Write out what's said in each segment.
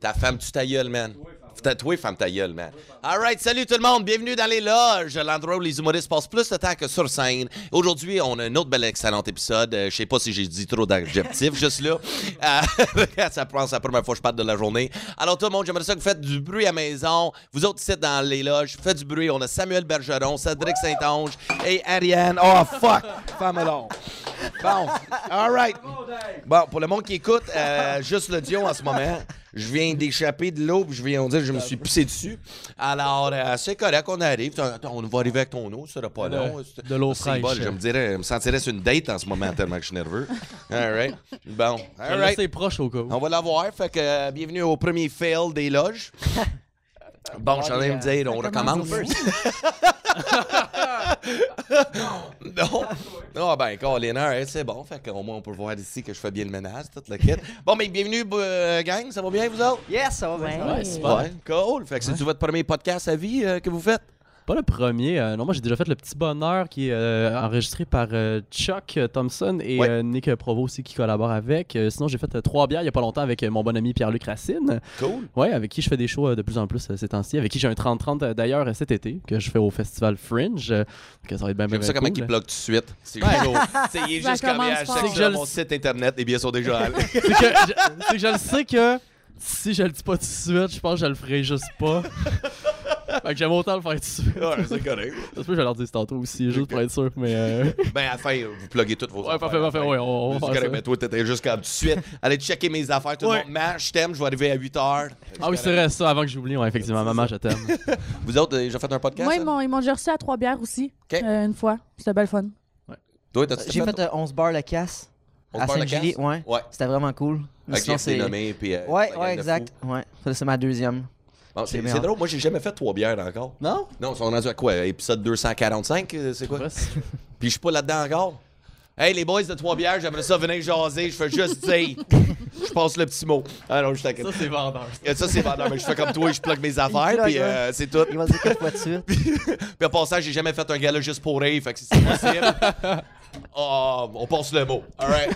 Ta femme, tu ta gueule, man. Ta- Toi, femme ta gueule, man. All right, salut tout le monde. Bienvenue dans les loges, l'endroit où les humoristes passent plus de temps que sur scène. Aujourd'hui, on a un autre bel excellent épisode. Euh, je sais pas si j'ai dit trop d'adjectifs juste là. Euh, ça prend la première fois que je parle de la journée. Alors tout le monde, j'aimerais ça que vous faites du bruit à maison. Vous autres ici dans les loges, faites du bruit. On a Samuel Bergeron, Cédric Saint-Onge et Ariane. Oh fuck! Femme. Bon, all right. Bon, pour le monde qui écoute, euh, juste l'audio en ce moment, je viens d'échapper de l'eau, puis je viens de dire que je me suis pissé dessus. Alors, euh, c'est correct, on arrive. Attends, on va arriver avec ton eau, ça sera pas long. de l'eau fraîche. Je me dirais, je me sentirais sur une date en ce moment tellement que je suis nerveux. All right. Bon, all All right. C'est proche au cas où. On va l'avoir. Fait que euh, bienvenue au premier fail des loges. Bon, je suis en train de me dire, on recommence. non. Ah ben, Colin, alright, c'est bon. Fait qu'au moins, on peut voir ici que je fais bien le ménage, toute la kit. Bon, mais bienvenue, euh, gang. Ça va bien, vous autres? Yes, ça va bien. Ouais. Ouais, cool. Fait que c'est-tu votre premier podcast à vie euh, que vous faites? Pas le premier. euh, non, moi j'ai déjà fait le petit bonheur qui est euh, enregistré par euh, Chuck Thompson et Ouais. euh, Nick Provo aussi qui collabore avec. Euh, sinon, j'ai fait euh, trois bières il y a pas longtemps avec euh, mon bon ami Pierre-Luc Racine. Cool. Ouais, avec qui je fais des shows euh, de plus en plus euh, ces temps-ci. Avec qui j'ai un 30-30 euh, d'ailleurs cet été que je fais au festival Fringe. euh, que ça va être bien, bien, J'aime ça bien comment cool. il plug tout de suite. C'est Ouais. chaud. C'est il est Ça juste comme commence euh, fort. check C'est que sur mon le- site internet, les billets sont déjà allés. C'est que, je, c'est que je le sais que si je le dis pas tout de suite, je pense que je le ferai juste pas. fait que j'aime autant le faire tout de suite. ouais, c'est correct. Ça se peut que je leur dise tantôt aussi, juste pour être sûr. Mais euh... Ben, à la fin, vous pluguez toutes vos Ouais, affaires. parfait, parfait, ouais, on- on va faire correct, ça. mais toi, t'étais juste comme tout de suite. Allez checker mes affaires, tout le Ouais. monde. Maman, je t'aime, je vais arriver à 8 heures. Ah oui, c'est vrai, ça, avant que j'oublie, ouais, effectivement. Maman, je t'aime. Vous autres, avez déjà fait un podcast? Moi, hein? ils m'ont, déjà reçu à trois bières aussi. OK. euh, une fois. C'était belle fun. Toi, t'as-tu J'ai fait euh, 11 bars la casse On à Saint-Julie. casse? Ouais. Ouais. C'était vraiment cool. Avec sinon, c'est- nommé, puis. euh, Ouais, ouais, exact. Ouais. Ça, c'est ma deuxième. Bon, c'est drôle, moi, j'ai jamais fait trois bières encore. Non? Non, ils sont rendus à quoi? Épisode 245, euh, c'est quoi? Puis je suis pas là-dedans encore. Hey, les boys de trois bières, j'aimerais ça venir jaser. Je fais juste dire. Je passe le petit mot. Ah non, je t'inquiète. Ça, c'est vendeur. Et Ça, c'est vendeur, mais je fais comme toi, je plug mes affaires, puis euh, c'est tout. Il va dire quatre fois de suite. Puis en passant, j'ai jamais fait un gala juste pour rire, fait que c'est possible. Oh, on passe le mot. All right.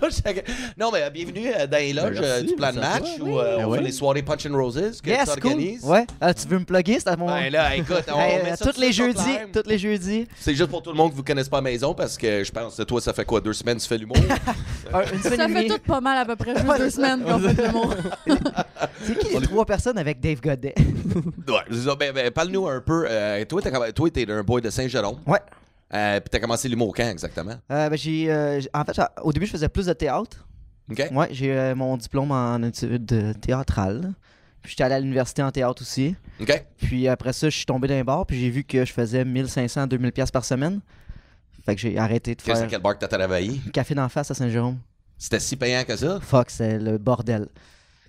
non, mais euh, bienvenue euh, dans les loges Ben, merci, euh, du plan de à match où euh, Ben on oui. fait les soirées Punch and Roses que Yes, tu cool. organises. Ouais. Ah, tu veux me plugger? C'est à mon. Ben là, écoute, on Hey, met ça toutes tout les jeudis. Toutes les jeudis. C'est juste pour tout le monde que vous connaissez pas la maison parce que je pense que toi, ça fait quoi, deux semaines, tu fais l'humour? Un- une semaine Ça fait tout pas mal à peu près, juste deux semaines qu'on fait le mot. C'est qui les trois personnes avec Dave Godet? ouais. Ben, ben, parle-nous un peu. euh, toi, t'es un boy de Saint-Jérôme. Ouais. Euh, Puis t'as commencé l'humour quand exactement? Euh, ben, j'ai, euh, j'- en fait, au début, je faisais plus de théâtre. OK? Ouais, j'ai mon diplôme en études théâtrales. Puis j'étais allé à l'université en théâtre aussi. OK? Puis après ça, je suis tombé d'un bar, puis j'ai vu que je faisais 1500 2000 pièces par semaine. Fait que j'ai arrêté de Qu'est-ce faire à quel bar que t'as travaillé? café d'en face à Saint-Jérôme. C'était si payant que ça? Fuck, c'est le bordel.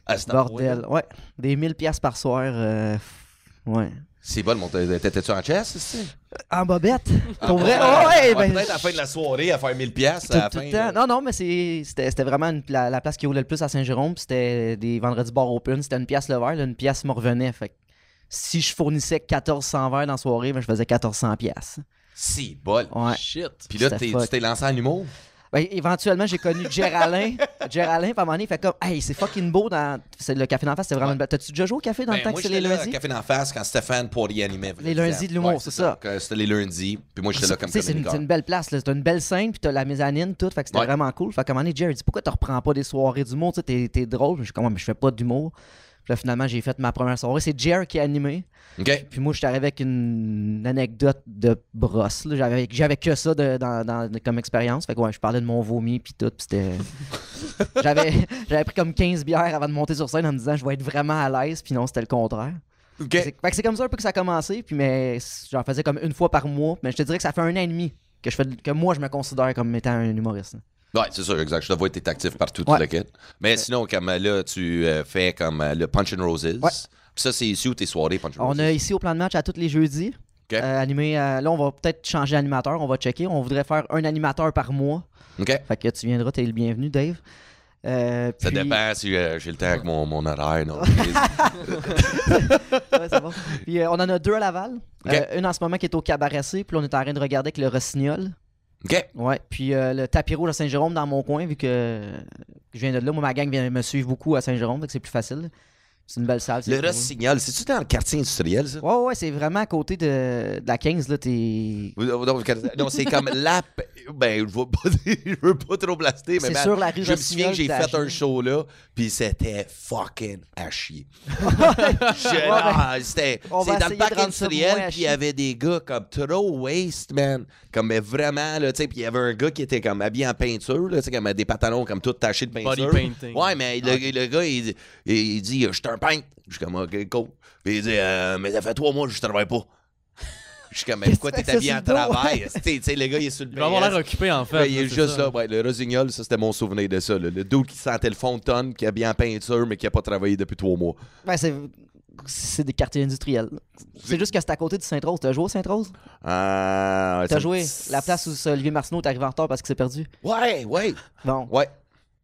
Ah, Bordel. Ouais, des 1000 pièces par soir. ouais. C'est bon, mon t'étais-tu en chess, ici? En bobette. Pour vrai? Oh, ouais, ben, Peut-être à la fin de la soirée à faire 1000 pièces tout, à la tout fin. le temps. Non, non, mais c'est- c'était vraiment une- la, la place qui roulait le plus à Saint-Jérôme. C'était des vendredis bar open. C'était une pièce le verre. là, une pièce me revenait. Fait si je fournissais 1400 verres dans la soirée, ben, je faisais 1400 pièces. Si, bol. Ouais. Shit. Puis là, tu t'es lancé en humour? Ben, éventuellement, j'ai connu Géraldin. Géraldin, à un moment donné, il fait comme, hey, c'est fucking beau dans. C'est le café d'en face, c'était vraiment Ouais. une belle- T'as-tu déjà joué au café dans le Ben, temps moi, que c'était j'étais les là à lundis? Café d'en face quand Stéphane Poirier animait. Les lundis de l'humour, Ouais, c'est ça. Euh, C'était les lundis. Puis moi, j'étais là comme sais, c'est une, c'est belle place. C'est une belle scène, puis t'as la mezzanine, tout. Fait que c'était Ouais. vraiment cool. Fait qu'à un moment donné, Jerry dit Pourquoi tu reprends pas des soirées d'humour Tu sais, t'es, t'es drôle. Je suis comme, mais je fais pas d'humour. Puis là, finalement, j'ai fait ma première soirée. C'est Jerry qui a animé. Puis moi, je suis arrivé avec une anecdote de brosse. J'avais, j'avais que ça de- dans, dans- comme expérience. Fait que ouais, je parlais de mon vomi, puis tout. Puis c'était. j'avais, j'avais pris comme 15 bières avant de monter sur scène en me disant Je vais être vraiment à l'aise. Puis non, c'était le contraire. Fait que c'est comme ça un peu que ça a commencé. Puis mais j'en faisais comme une fois par mois. Mais je te dirais que ça fait un an et demi que, je fais, que moi, je me considère comme étant un humoriste. Ouais, c'est ça, exact. Je te vois, t'es actif partout, Ouais. tout le kit. Mais sinon, comme là, tu euh, fais comme euh, le Punch and Roses. Ouais. Puis ça, c'est ici où tes soirées Punch and On Roses. a ici au plan de match à tous les jeudis. Euh, animé, euh, là, on va peut-être changer d'animateur. On va checker. On voudrait faire un animateur par mois. OK? Fait que tu viendras, t'es le bienvenu, Dave. Euh, Ça puis- dépend si euh, j'ai le temps avec mon, mon horaire. Non? Ouais, c'est bon. Puis euh, on en a deux à Laval. Une en ce moment qui est au Cabaret puis là, on est en train de regarder avec le Rossignol. OK. Ouais, puis euh, le tapis rouge à Saint-Jérôme dans mon coin, vu que je viens de là. Moi, ma gang vient me suivre beaucoup à Saint-Jérôme, donc c'est plus facile. C'est une belle salle. c'est Le. Rossignol, c'est-tu dans le quartier industriel, ça? Ouais, ouais, c'est vraiment à côté de, de la 15, là, t'es... Non, c'est comme la. Ben, je veux pas, je veux pas trop blaster, mais C'est sur la rue je me souviens que j'ai fait un show là, puis c'était fucking à chier. Je- ah, c'était c'est dans le parc industriel, puis il y avait des gars comme trop waste, man. Comme mais vraiment, là, tu sais, puis il y avait un gars qui était comme habillé en peinture, là, tu sais, comme des pantalons comme tout tachés de Body peinture. painting. Ouais, mais le, le gars, il, il dit Je suis un peintre. Je suis comme OK, cool. Puis il dit Euh, Mais ça fait trois mois que je travaille pas. Je suis comme Mais pourquoi t'es habillé en travail? Tu sais, tu sais, le gars, il est sur le Il va avoir l'air occupé en fait. Ouais, il est juste ça. là, ouais, le Rosignol, ça c'était mon souvenir de ça. là. Le dude qui sentait le fond de tonne, qui a bien en peinture, mais qui a pas travaillé depuis trois mois. Ouais, c'est... C'est des quartiers industriels. C'est juste que c'est à côté de Sainte-Rose. T'as joué au Sainte-Rose? Ah, T'as joué la place où c'est Olivier Martineau est arrivé en retard parce qu'il s'est perdu. Ouais, ouais, Bon. ouais.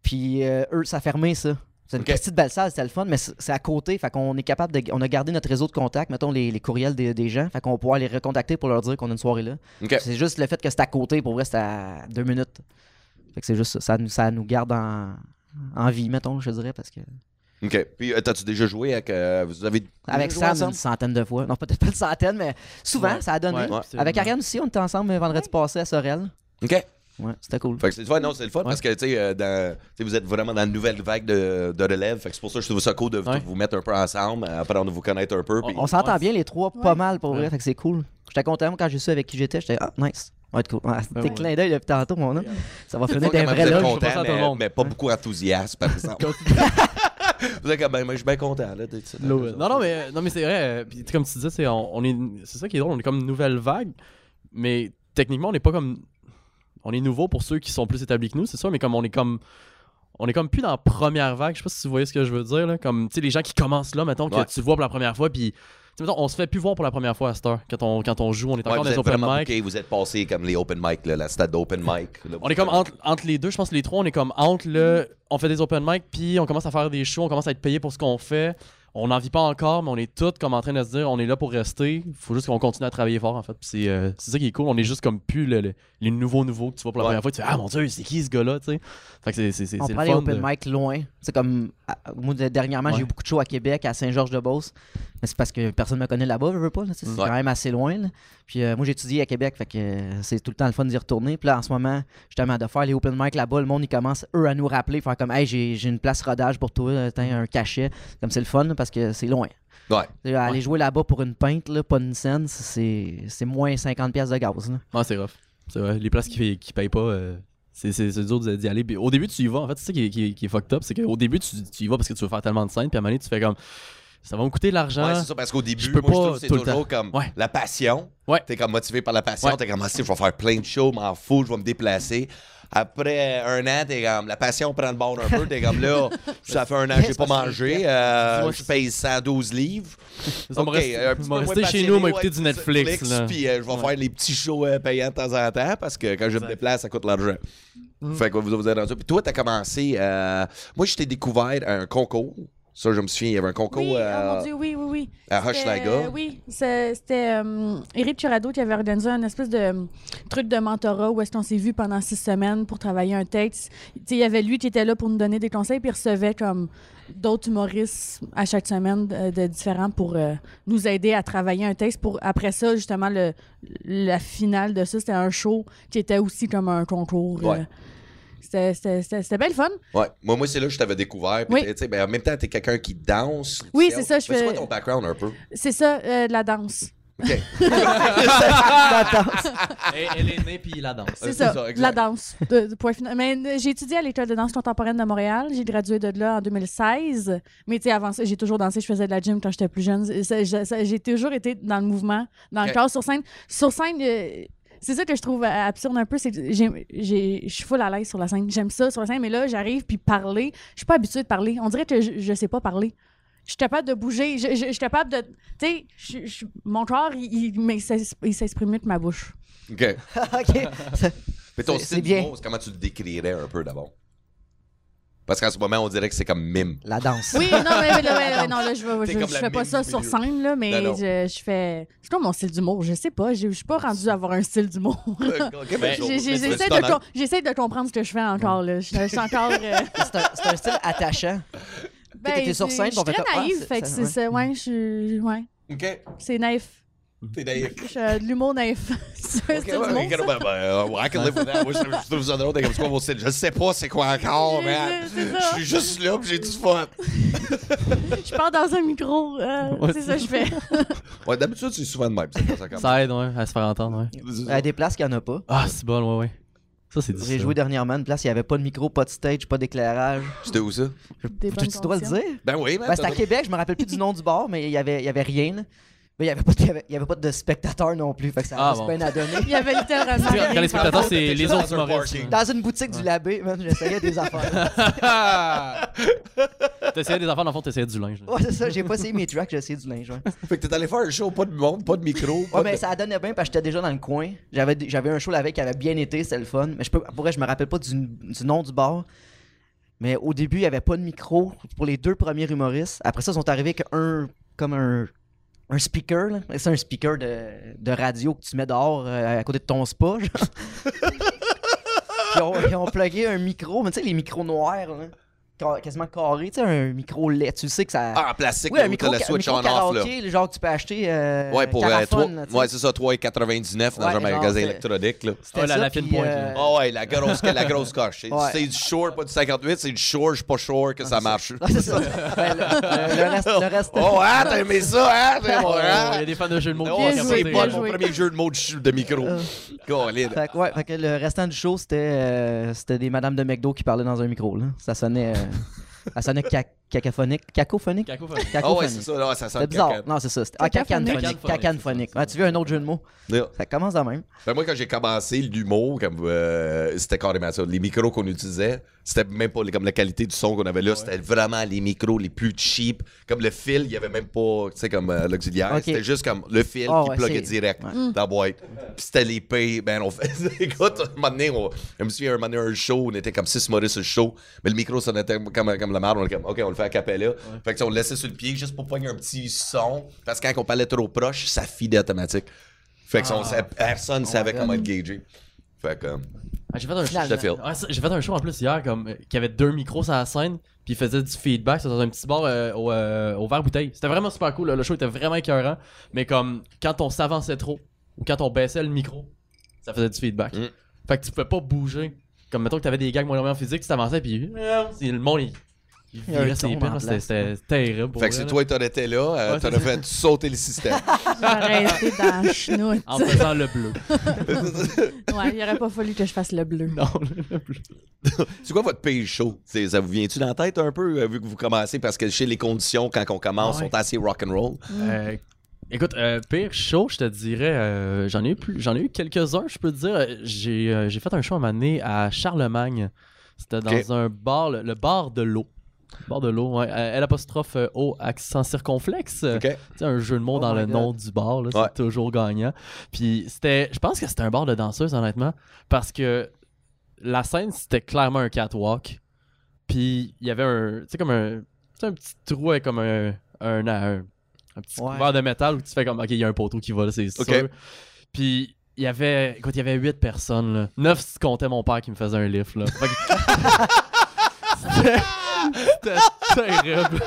Puis euh, eux, ça a fermé ça. C'est une petite belle salle, c'était le fun, mais c'est à côté. Fait qu'on est capable de. On a gardé notre réseau de contacts, mettons les, les courriels des, des gens. Fait qu'on va pouvoir les recontacter pour leur dire qu'on a une soirée là. C'est juste le fait que c'est à côté, pour vrai, c'est à deux minutes. Fait que c'est juste ça. Ça nous, ça nous garde en, en vie, mettons, je dirais, parce que. OK. Puis, euh, t'as-tu déjà joué avec. euh, vous avez. Avec Sam, ensemble? une centaine de fois. Non, peut-être pas une centaine, mais souvent, Ouais. ça a donné. Ouais, Ouais. c'est Avec Ariane aussi, on était ensemble vendredi passé à Sorel. OK. Ouais, c'était cool. Fait que c'est ouais, non, c'est le fun parce que, tu sais, euh, dans- tu sais, vous êtes vraiment dans une nouvelle vague de, de relève. Fait que c'est pour ça que je trouve ça cool de vous- Ouais. vous mettre un peu ensemble, apprendre à vous connaître un peu. On- s'entend Ouais. bien les trois, Ouais. pas mal pour vrai, fait que c'est cool. J'étais content moi, quand j'ai su avec qui j'étais, j'étais ah nice. Ouais, cool. Ouais, Ben T'es ouais. clin d'œil depuis tantôt, mon homme. Ça va finir d'un vrai le mais, mais pas beaucoup enthousiaste, par exemple. vous êtes comme, ben, moi, je suis bien content. Là, d'être ça. L'eau, Non, non, mais, non, mais c'est vrai. euh, Puis, tu sais, comme tu disais, c'est, on, on est, c'est ça qui est drôle. On est comme une nouvelle vague. Mais techniquement, on n'est pas comme. On est nouveau pour ceux qui sont plus établis que nous, c'est ça. Mais comme on est comme. On est comme plus dans la première vague. Je sais pas si vous voyez ce que je veux dire. Là. Comme, tu sais, les gens qui commencent là, mettons, que Ouais. tu vois pour la première fois. Puis, mettons, on se fait plus voir pour la première fois à cette heure. Quand on, quand on joue, on est Ouais, encore vous dans les open mic. vous êtes passé comme les open mic, là, la stade d'open mic. là. On est comme entre, entre les deux, je pense les trois, on est comme entre le. On fait des open mic, puis on commence à faire des shows, on commence à être payé pour ce qu'on fait. On n'en vit pas encore, mais on est tous comme en train de se dire, on est là pour rester. Il faut juste qu'on continue à travailler fort, en fait. C'est euh, c'est ça qui est cool. On est juste comme plus le- le- les nouveaux nouveaux que tu vois pour la Ouais. première fois. Tu fais, ah mon dieu, c'est qui ce gars-là, tu sais? Fait que c'est- On prend les open de- mic loin. C'est comme moi de- dernièrement, j'ai eu beaucoup de shows à Québec, à Saint-Georges-de-Beauce. Mais c'est parce que personne me connaît là-bas, je veux pas. là. C'est c'est Ouais. quand même assez loin. là. Puis euh, moi j'ai étudié à Québec, fait que euh, c'est tout le temps le fun d'y retourner. Puis là en ce moment, justement de faire les open mic là-bas, le monde ils commencent eux à nous rappeler, faire comme hey j'ai j'ai une place rodage pour toi, euh, t'as un cachet. Comme c'est le fun parce que c'est loin. Ouais. Aller jouer là-bas pour une pinte, là, pas une scène, c'est moins 50$ piastres de gaz. Là. Ouais, c'est rough. C'est vrai. Les places qui, qui payent pas, euh, c'est dur d'y aller. Puis au début, tu y vas. En fait, c'est ça qui est, qui est- qui est fucked up. C'est qu'au début, tu, tu y vas parce que tu veux faire tellement de scènes. Puis à un moment donné, tu fais comme. Ça va me coûter de l'argent. Ouais, c'est ça, parce qu'au début, je peux moi, je pas c'est toujours comme Ouais. la passion. Ouais. T'es comme motivé par la passion. Ouais. T'es comme, ah, si, je vais faire plein de shows, m'en fous, je vais me déplacer. Après un an, t'es comme, la passion prend le bord un peu. T'es comme, là, ça fait un an que j'ai pas mangé. euh, je paye 112 livres. Ça Ok, rester- chez nous, on va ouais, écouter du Netflix. Puis euh, je vais faire les petits shows euh, payants de temps en temps parce que quand je me déplace, ça coûte l'argent. Mm. Fait que vous vous êtes rendu. Puis toi, t'as commencé. euh, moi, je t'ai découvert un concours. Ça, je me souviens, il y avait un concours Oui, oh euh, mon Dieu, oui, oui, oui. à Hochelaga. Oui, c'était euh, Éric Turado qui avait organisé un espèce de euh, truc de mentorat où est-ce qu'on s'est vu pendant six semaines pour travailler un texte. Il y avait lui qui était là pour nous donner des conseils, puis il recevait comme d'autres humoristes à chaque semaine de, de différents pour euh, nous aider à travailler un texte. Pour après ça, justement, le, la finale de ça, c'était un show qui était aussi comme un concours. euh, Ouais. C'était- C'était c'était- c'était bien le fun. Ouais. Moi, moi c'est là que je t'avais découvert. Puis Oui. ben, en même temps, t'es quelqu'un qui danse. Oui, c'est ça, je C'est fais- quoi ton background un peu? C'est ça, euh, de la danse. OK. Elle, elle est née, puis la danse. C'est c'est ça, ça, la danse. De, de point final. Mais euh, j'ai étudié à l'école de danse contemporaine de Montréal. J'ai gradué de là en 2016. Mais tu sais, avant ça, j'ai toujours dansé. Je faisais de la gym quand j'étais plus jeune. J'ai toujours été dans le mouvement, dans le corps, sur scène. Sur scène, euh, c'est ça que je trouve euh, absurde un peu. C'est je suis full à l'aise sur la scène. J'aime ça sur la scène. Mais là, j'arrive puis parler. Je suis pas habituée de parler. On dirait que je, je sais pas parler. Je suis capable de bouger. Je, je- je suis capable de. Tu sais, mon corps, il, il, s'exprime mieux que ma bouche. OK. ok. Mais ton style c'est comment tu le décrirais un peu d'abord? Parce qu'en ce moment, on dirait que c'est comme mime. La danse. Oui, non, mais, mais là, non, là, je, je, comme je la fais pas ça sur scène, là, mais Non, non. Je, je fais. C'est quoi mon style d'humour? Je sais pas. Je je suis pas rendue à avoir un style d'humour. Ben, J'essaie de, com- comprendre ce que je fais encore. Là. Je, je suis encore. euh, C'est un, style attachant. t'étais sur c'est- scène, Je suis très ah, naïve, c'est- fait que ça, c'est ça. Ouais, je suis. Ouais, Ok, c'est naïf. T'es naïf. Je suis euh, de l'humour naïf. c'est un Ok, style ouais, ben, ben, I can live with that. Moi, je, comme, quoi? Je sais pas c'est quoi encore, ça. Je suis juste là pis j'ai du fun. Je parle dans un micro. euh, Ouais, c'est ça que je fais. Ouais, d'habitude, c'est souvent de même. Ça aide, ouais, à se faire entendre, ouais. Il y a des places qu'il n'y en a pas. Ah, c'est bon, ouais, ouais. Ça, c'est J'ai joué dernièrement une place, il n'y avait pas de micro, pas de stage, pas d'éclairage. C'était où ça? Tu dois le dire? Ben oui, man. Ben, c'était à Québec, je me rappelle plus du nom du bar, mais il y avait, il y avait rien. Mais il n'y avait, pas de- il y avait, il y avait pas de spectateurs non plus, fait que ça Ah, bon. peine à donner. Il y avait littéralement. Sais, Quand rien. les spectateurs, c'est les autres humoristes. Dans une boutique du Labé, man, j'essayais des affaires. T'essayais des affaires, dans le fond, t'essayais du linge. là. Ouais, c'est ça, j'ai pas essayé mes tracks, j'ai essayé du linge. Ouais, Fait que t'es allé faire un show, pas de monde, pas de micro. pas ouais mais de- ça donnait bien parce que j'étais déjà dans le coin. J'avais j'avais un show la veille qui avait bien été, c'était le fun. Mais je peux, pour vrai, je me rappelle pas du, du nom du bar. Mais au début, il y avait pas de micro pour les deux premiers humoristes. Après ça, ils sont arrivés avec un. comme un. Un speaker, là. C'est un speaker de, de radio que tu mets dehors euh, à côté de ton spa, genre. ils, ont, ils ont plugué un micro, mais tu sais, les micros noirs, là, quasiment carrés, tu sais, un micro LED. Tu sais que ça. Ah, en plastique, oui, là, un micro, t'as le ca- switch micro on off, là. le genre que tu peux acheter. Euh, Ouais, pour euh, là, ouais, c'est ça, 3,99 dans Ouais, un genre, magasin électronique. Là. C'était Ah, la- ça, la fine pointe, euh, là. Oh ouais, la grosse, la grosse coche. C'est Ouais. c'est du short, pas du 58, c'est du short, je suis pas sure que ça marche. Ouais, c'est ça. Ben, le, reste. Le reste Oh, hein, t'as aimé ça, hein? mon Oh, hein? Il y a des fans de jeux de mots Oh, qui c'est là. mon premier jeu de mots de, micro. Fait que, ouais, fait que le restant du show, c'était c'était des madames de McDo qui parlaient dans un micro. Là. Ça sonnait. Euh, sonnait ca- cacaphonique. Cacophonique? Cacophonique. Ah ouais, Cacophonique. c'est ça, là, ça sent C'était bizarre. caca. Non, c'est ça. Ah, Cacaphonique. Cacaphonique. Ouais, tu veux un autre jeu de mots? Ça commence de même. Ben, moi, quand j'ai commencé l'humour, comme euh, c'était carrément ça. Les micros qu'on utilisait, c'était même pas comme la qualité du son qu'on avait là, c'était vraiment les micros les plus cheap. Comme le fil, il y avait même pas, tu sais, comme euh, l'auxiliaire. C'était juste comme le fil Ah qui ouais, pluguait c'est- direct ouais. dans la boîte. Puis c'était les payes. Ben, on fait. Écoute, un moment donné, on, je me souviens, un moment donné, un show, on était comme six modèles sur le show, mais le micro sonnait comme, comme, comme la merde. On était comme, OK, on le fait à capella. Fait que on le laissait sur le pied juste pour poigner un petit son. Parce que quand on parlait trop proche, ça fidait automatique. Fait que on savait- personne ne savait comment être gagé. Fait que. Ah, j'ai fait un show. Ouais, j'ai fait un show en plus hier comme euh, qui avait deux micros sur la scène puis il faisait du feedback c'était dans un petit bar euh, au, euh, au verre bouteille c'était vraiment super cool là. le show était vraiment écœurant mais comme quand on s'avançait trop ou quand on baissait le micro ça faisait du feedback Mm. fait que tu pouvais pas bouger comme mettons que t'avais des gags moyennement physiques tu t'avançais puis le monde il, il ses pins, là, c'était, terrible pour Fait que si là. toi, t'en étais là, euh, Ouais, t'en c'est as fait sauter le système. Arrêtez dans la chenoute. en faisant le bleu Ouais, il aurait pas fallu que je fasse le bleu. non le bleu C'est quoi votre pays chaud? Ça vous vient-tu dans la tête un peu, euh, vu que vous commencez? Parce que chez les conditions, quand on commence, ouais. sont assez rock'n'roll. Euh, écoute, euh, pire show, je te dirais, euh, j'en ai eu plus, j'en ai eu quelques-uns, je peux te dire. J'ai, euh, j'ai fait un show à un moment donné à Charlemagne. C'était dans un bar, le, le bar de l'eau. Bar de l'eau, ouais. Euh, L apostrophe euh, O accent circonflexe. OK? Tu sais, un jeu de mots Oh dans le God. nom du bar, là, c'est Ouais. toujours gagnant. Puis c'était, je pense que c'était un bar de danseuses, honnêtement, parce que la scène, c'était clairement un catwalk. Puis il y avait un, tu sais, comme un, tu sais, un petit trou avec comme un, un, un, un petit Ouais. couvert de métal où tu fais comme, ok, il y a un poteau qui va là, c'est Ok. sûr. Puis il y avait, écoute, il y avait huit personnes, là. Neuf si tu comptais mon père qui me faisait un lift, là. C'était- terrible.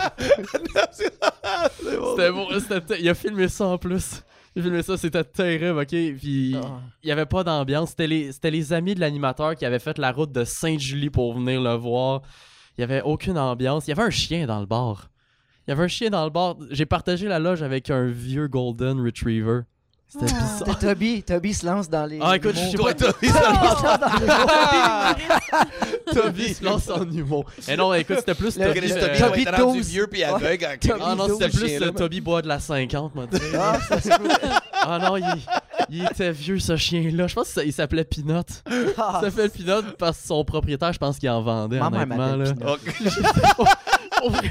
C'était bon, c'était il a filmé ça en plus. Il a filmé ça, c'était terrible, ok? Puis Ah. il y avait pas d'ambiance. C'était les, les amis de l'animateur qui avaient fait la route de Sainte-Julie pour venir le voir. Il y avait aucune ambiance. Il y avait un chien dans le bar. Il y avait un chien dans le bar. J'ai partagé la loge avec un vieux Golden Retriever. C'était Ah. bizarre. C'était Toby. Toby se lance dans les. Ah, écoute, je sais mots. pas. Il se lance dans les. Toby se lance en humour. Et non, écoute, c'était plus Le- Toby. Chris, euh, Toby doit Toby être rendu 12. vieux puis aveugle. quand- Ah non, c'était plus le Toby bois de la 50, moi. Ah, ça se. Ah non, il, il était vieux ce chien-là. Je pense qu'il s'appelait Pinot. Ah. Il s'appelle Pinot parce que son propriétaire, je pense qu'il en vendait, Ma mère honnêtement. m'appelle Là. Pinot. Ok.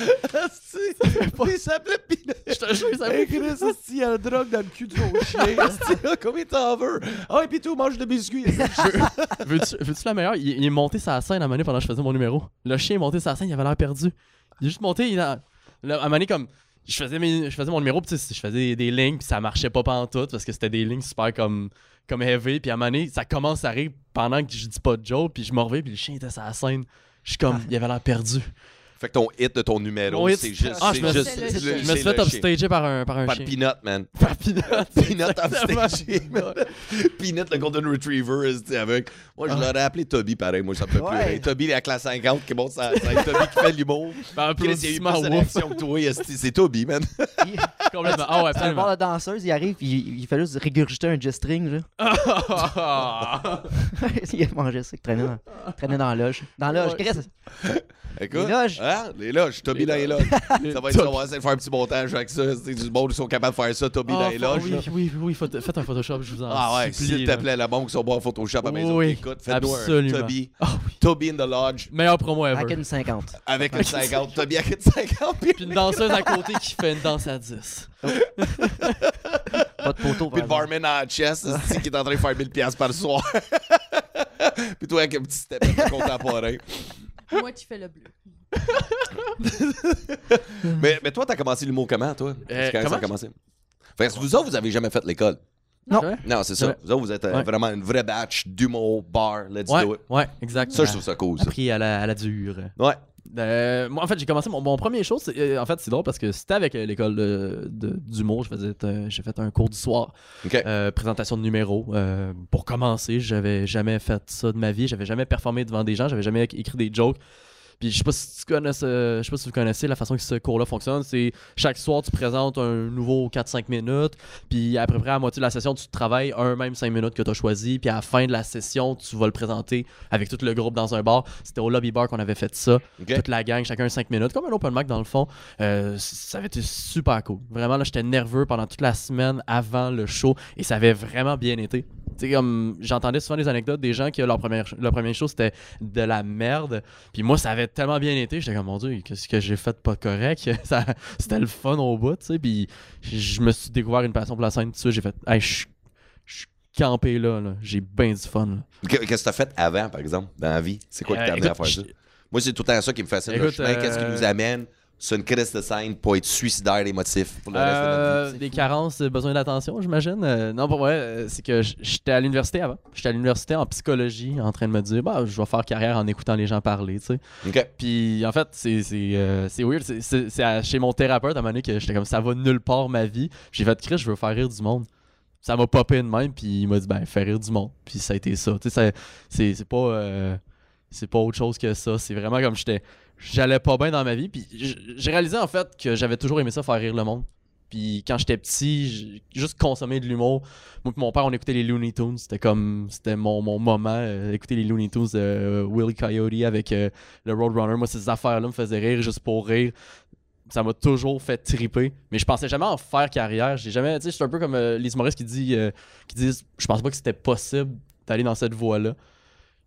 Pour vrai, Il s'appelait Peanut. je te jure, ça Hey Chris, esti, il y a la drogue dans le cul de son chien. esti. Ah, Combien t'en veux? Ah, et puis tout, mange de biscuits. Veux-tu veux-tu la meilleure? Il, il est monté sa scène à un moment donné pendant que je faisais mon numéro. Le chien est monté sa scène, il avait l'air perdu. Il est juste monté, il a... là, à un moment donné, comme. Je faisais, mes- je faisais mon numéro, puis je faisais des, des lignes, puis ça marchait pas pantoute parce que c'était des lignes super comme, comme heavy. Puis à un moment donné, ça commence à rire pendant que je dis pas de joke, puis je me reviens, puis le chien était sur la scène. Je suis comme, il avait l'air perdu. Fait que ton hit de ton numéro, c'est juste. Ah, je me juste- le- Je me suis fait upstager par un, par un Par chien. Peanut, man. Par Peanut. Peanut upstagé, man. Peanut, le Golden Retriever, avec. Moi, je Ah. l'aurais appelé Toby, pareil. Moi, ça me fait Ouais. pleurer. Toby, la classe 50, qui bon, ça, Toby qui fait l'humour. Ben, Chris, il y a eu applaudissements, plus de ouf. réaction que toi. C'est Toby, man. Il- Complètement. Ah ouais, absolument. de danseuse, il arrive, il, il fait juste régurgiter un G-string, là. il a mangé ça, il traînait dans, il traînait dans la loge. Dans la loge. Chris, Écoute. Hein? Les loges. Toby dans les loges. Ça va être ça. On va essayer de faire un petit montage avec ça. C'est du monde qui sont capables de faire ça. Toby dans les Ah, loges. oui, là. oui, oui, faites un Photoshop, je vous en Ah ouais, s'il te plaît, la banque qui sont bons en Photoshop à maison. Oui, Écoute, faites-nous un absolument. Toby. Ah oui. Toby in the lodge. Meilleur promo avec ever. une 50. Avec une 50. Toby avec une 50. Puis Puis une danseuse à côté qui fait une danse à 10. Pas de poteau, Puis le barman en chest, c'est qui est en train de faire 1000 pièces par soir. Puis toi avec un petit step contemporain. Moi qui fais le bleu. Mais, mais toi, t'as commencé l'humour comment, toi? Euh, quand ça a comment? commencé? Fait que vous autres, vous avez jamais fait l'école? Non. Non, c'est ça. Ouais. Vous autres, vous êtes euh, Ouais. vraiment une vraie batch d'humour, bar, let's Ouais, do it. ouais, exact. Ça, je trouve ça cool, ça. Appris à la, à la dure. Ouais. Euh, moi, en fait, j'ai commencé mon, mon premier show. c'est- euh, en fait, c'est drôle parce que c'était avec euh, l'école de- de- d'humour. Je faisais, euh, j'ai fait un cours du soir, OK. euh, présentation de numéros. Euh, pour commencer, j'avais jamais fait ça de ma vie. J'avais jamais performé devant des gens. J'avais jamais écrit des jokes. Puis je sais pas si tu connais, ce- je sais pas si vous connaissez la façon que ce cours-là fonctionne. C'est chaque soir tu présentes un nouveau 4-5 minutes, puis à peu près à la moitié de la session tu travailles un même 5 minutes que tu as choisi, puis à la fin de la session tu vas le présenter avec tout le groupe dans un bar. C'était au lobby bar qu'on avait fait ça, toute la gang, chacun 5 minutes, comme un open mic dans le fond. Euh, ça avait été super cool. Vraiment là j'étais nerveux pendant toute la semaine avant le show et ça avait vraiment bien été. Tu sais, comme j'entendais souvent des anecdotes des gens qui leur première leur premier show c'était de la merde puis moi, ça avait tellement bien été. J'étais comme, mon Dieu, qu'est-ce que j'ai fait de pas correct? Ça- C'était le fun au bout, tu sais. Puis je me suis découvert une passion pour la scène. Tout j'ai fait, hey, je suis campé là. là. J'ai bien du fun. Qu'est-ce que t'as fait avant, par exemple, dans la vie? C'est quoi qui Euh, t'a amené à faire ça? Moi, c'est tout le temps ça qui me fascine. le Écoute. Qu'est-ce qui euh, nous amène? Sur une crise de scène pour être suicidaire émotif pour le reste de notre Euh, vie? des carences, euh, besoin d'attention, j'imagine. Euh, non, pour euh, c'est que j'étais à l'université avant. J'étais à l'université en psychologie en train de me dire, bah, je vais faire carrière en écoutant les gens parler, tu sais. Puis en fait, c'est c'est euh, c'est weird. C'est- C'est c'est chez mon thérapeute à un moment donné que j'étais comme ça va nulle part ma vie. J'ai fait Chris, je veux faire rire du monde. Ça m'a popé de même, puis il m'a dit ben fais rire du monde. Puis ça a été ça. Tu sais, c'est c'est pas euh, c'est pas autre chose que ça. C'est vraiment comme j'étais j'allais pas bien dans ma vie. Puis j'ai réalisé en fait que j'avais toujours aimé ça faire rire le monde. Puis quand j'étais petit, juste consommé de l'humour. Moi et mon père, on écoutait les Looney Tunes. C'était comme c'était mon, mon moment. euh, écouter les Looney Tunes de euh, Willie Coyote avec euh, le Roadrunner. Moi, ces affaires-là me faisaient rire juste pour rire. Ça m'a toujours fait triper. Mais je pensais jamais en faire carrière. J'ai jamais. Tu sais, un peu comme euh, les humoristes qui, dit, qui disent Je pensais pas que c'était possible d'aller dans cette voie-là.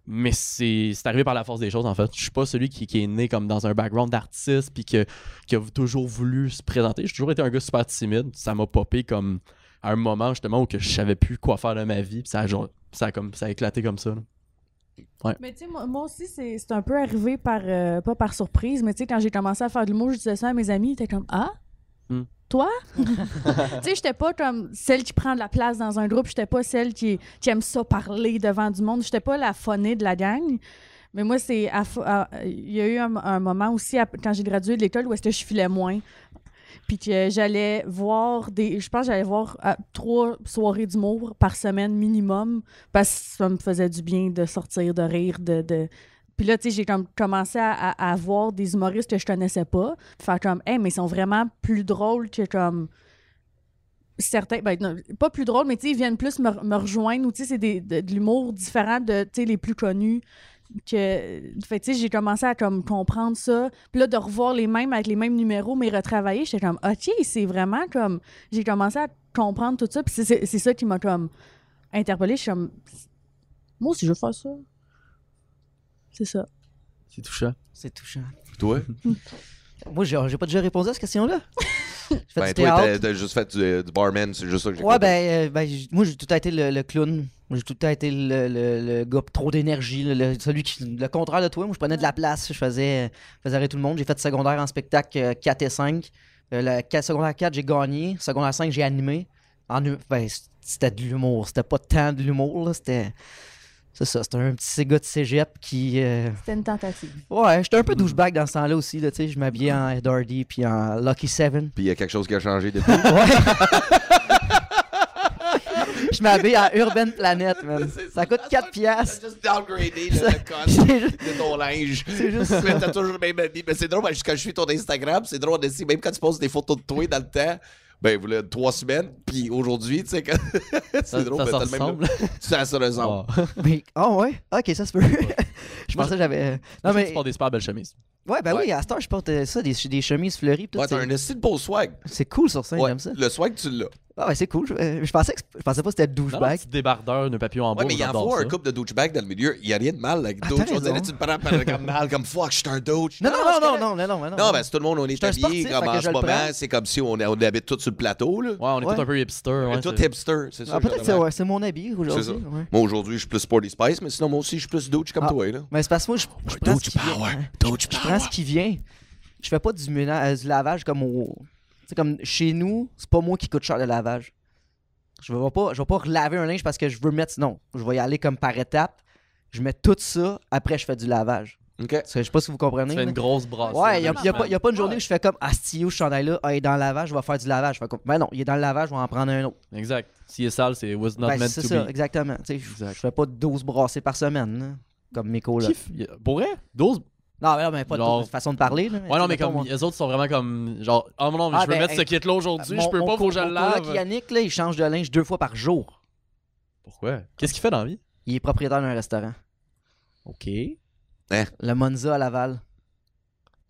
Mais c'est arrivé par la force des choses, en fait. Je suis pas celui qui, qui est né comme dans un background d'artiste puis que, qui a toujours voulu se présenter. J'ai toujours été un gars super timide. Ça m'a popé comme à un moment justement où que je savais plus quoi faire de ma vie. Puis ça a, genre- ça a comme, ça a éclaté comme ça. là. Mais tu sais, moi, moi aussi, c'est c'est un peu arrivé par, euh, pas par surprise, mais tu sais, quand j'ai commencé à faire de l'humour, je disais ça à mes amis, ils étaient comme Ah, Hmm. Toi Tu sais, j'étais pas comme celle qui prend de la place dans un groupe, j'étais pas celle qui, aime ça parler devant du monde, j'étais pas la phonée de la gang. Mais moi, c'est. Il y a eu un, moment aussi, quand j'ai gradué de l'école, où est-ce que je filais moins. Puis que j'allais voir des. Je pense j'allais voir euh, trois soirées d'humour par semaine minimum parce que ça me faisait du bien de sortir, de rire, de... Puis là, tu sais, j'ai comme commencé à, voir des humoristes que je connaissais pas. Faire comme, hey, mais ils sont vraiment plus drôles que comme. Certains, ben, non, pas plus drôles, mais tu sais, ils viennent plus me, me rejoindre ou tu sais, c'est de, de l'humour différent de, tu sais, les plus connus. Que, fait tu sais, j'ai commencé à comme comprendre ça. Puis là, de revoir les mêmes avec les mêmes numéros, mais retravailler, j'étais comme, OK, c'est vraiment comme. J'ai commencé à comprendre tout ça. Puis c'est ça qui m'a comme interpellée. Je suis comme, moi aussi, je veux faire ça. C'est ça. C'est touchant. C'est touchant. Toi? Moi, j'ai j'ai pas déjà répondu à cette question-là. Ben, du toi, théâtre. t'as- t'as juste fait du, du barman, c'est juste ça que j'ai Ouais, ben, euh, ben, moi, j'ai tout temps été le, le clown. Moi, j'ai tout temps été le, le, le gars trop d'énergie, celui qui. Le contraire de toi. Moi, je prenais de la place. Je faisais, je faisais arrêter tout le monde. J'ai fait secondaire en spectacle euh, 4 et 5. Euh, le quatre- secondaire 4, j'ai gagné. Secondaire 5, j'ai animé. En, ben, c'était de l'humour. C'était pas tant de l'humour, là. C'était. C'est ça, c'était un petit gars de cégep qui. euh, C'était une tentative. Ouais, j'étais un peu douchebag dans ce temps-là aussi. Là, tu sais, je m'habillais en Ed Hardy puis en Lucky Seven. Puis il y a quelque chose qui a changé depuis. Je m'habille en Urban Planet, man. Ça coûte 4 piastres. juste downgradé Ça- le juste- de ton linge. C'est juste Mais t'as toujours le même habit. Mais c'est drôle, parce que quand je suis ton Instagram, c'est drôle aussi. Même quand tu poses des photos de toi dans le temps, ben, vous l'avez trois semaines, puis aujourd'hui, tu sais, que... c'est Ça, drôle, ça se même ressemble. Ça se ressemble. Ah. Mais, oh ouais, ok, ça se peut. je pensais que j'avais. Non, Moi, mais. Tu portes des super belles chemises. Ouais, ben Ouais. oui, à cette heure, je porte euh, ça, des, des chemises fleuries. tout, Ouais, t'as c'est- un style beau swag. c'est cool sur scène, Ouais, j'aime ça. Le swag, tu l'as. Ah ouais, c'est cool. Je, euh, je pensais, que, je pensais pas que c'était douchebag. petit débardeur, un papillon en bois. Ouais, mais il y en faut un couple de douchebag dans le milieu. Il n'y a rien de mal avec Ah, douche. t'as On dirait raison. tu te prends comme mal, comme fuck, je suis un douche. Non, non, non, non, non, non, non, non, Non, ben, c'est tout le monde, on est un habillé comme en ce moment. C'est comme si on, on habite tous sur le plateau, là. Ouais, on est Ouais. tous un peu hipster. On Ouais, est tous hipster, c'est ça. Ah, peut-être que c'est remarque. ouais, c'est mon habit aujourd'hui. C'est ça. ouais. Moi, aujourd'hui, je suis plus Sporty Spice, mais sinon, moi aussi, je suis plus douche comme Ah. toi, là. Mais c'est parce que moi, je, prends ce qui vient. Douche Je prends ce qui vient. Je fais pas du lavage comme au. Tu sais, comme chez nous, c'est pas moi qui coûte cher le lavage. Je vais pas, je vais pas relaver un linge parce que je veux mettre. Non, je vais y aller comme par étapes. Je mets tout ça, après je fais du lavage. OK. Parce que je sais pas si vous comprenez. Tu fais là. une grosse brasse. Ouais, il n'y a, pas- y a pas une journée où je fais comme Ah, style, ce chandail-là, ah, il est dans le lavage, je vais faire du lavage. Je fais comme, ben non, il est dans le lavage, je vais en prendre un autre. Exact. S'il est sale, c'est was not Ben, meant c'est to ça, be. exactement. Tu sais, je- Exact. Je fais pas 12 brassées par semaine, là, comme mes a- Pour vrai? 12? Non, mais, non, mais pas Genre- de façon de parler. Là, Ouais, non, mais comme les autres sont vraiment comme genre, ah non, mais Ah, je veux ben, mettre ce hey, kit-là aujourd'hui, je peux mon pas, faut que je le lave. Yannick, là, il change de linge deux fois par jour. Pourquoi? Qu'est-ce qu'il fait dans la vie? Il est propriétaire d'un restaurant. Ok. Le Monza à Laval.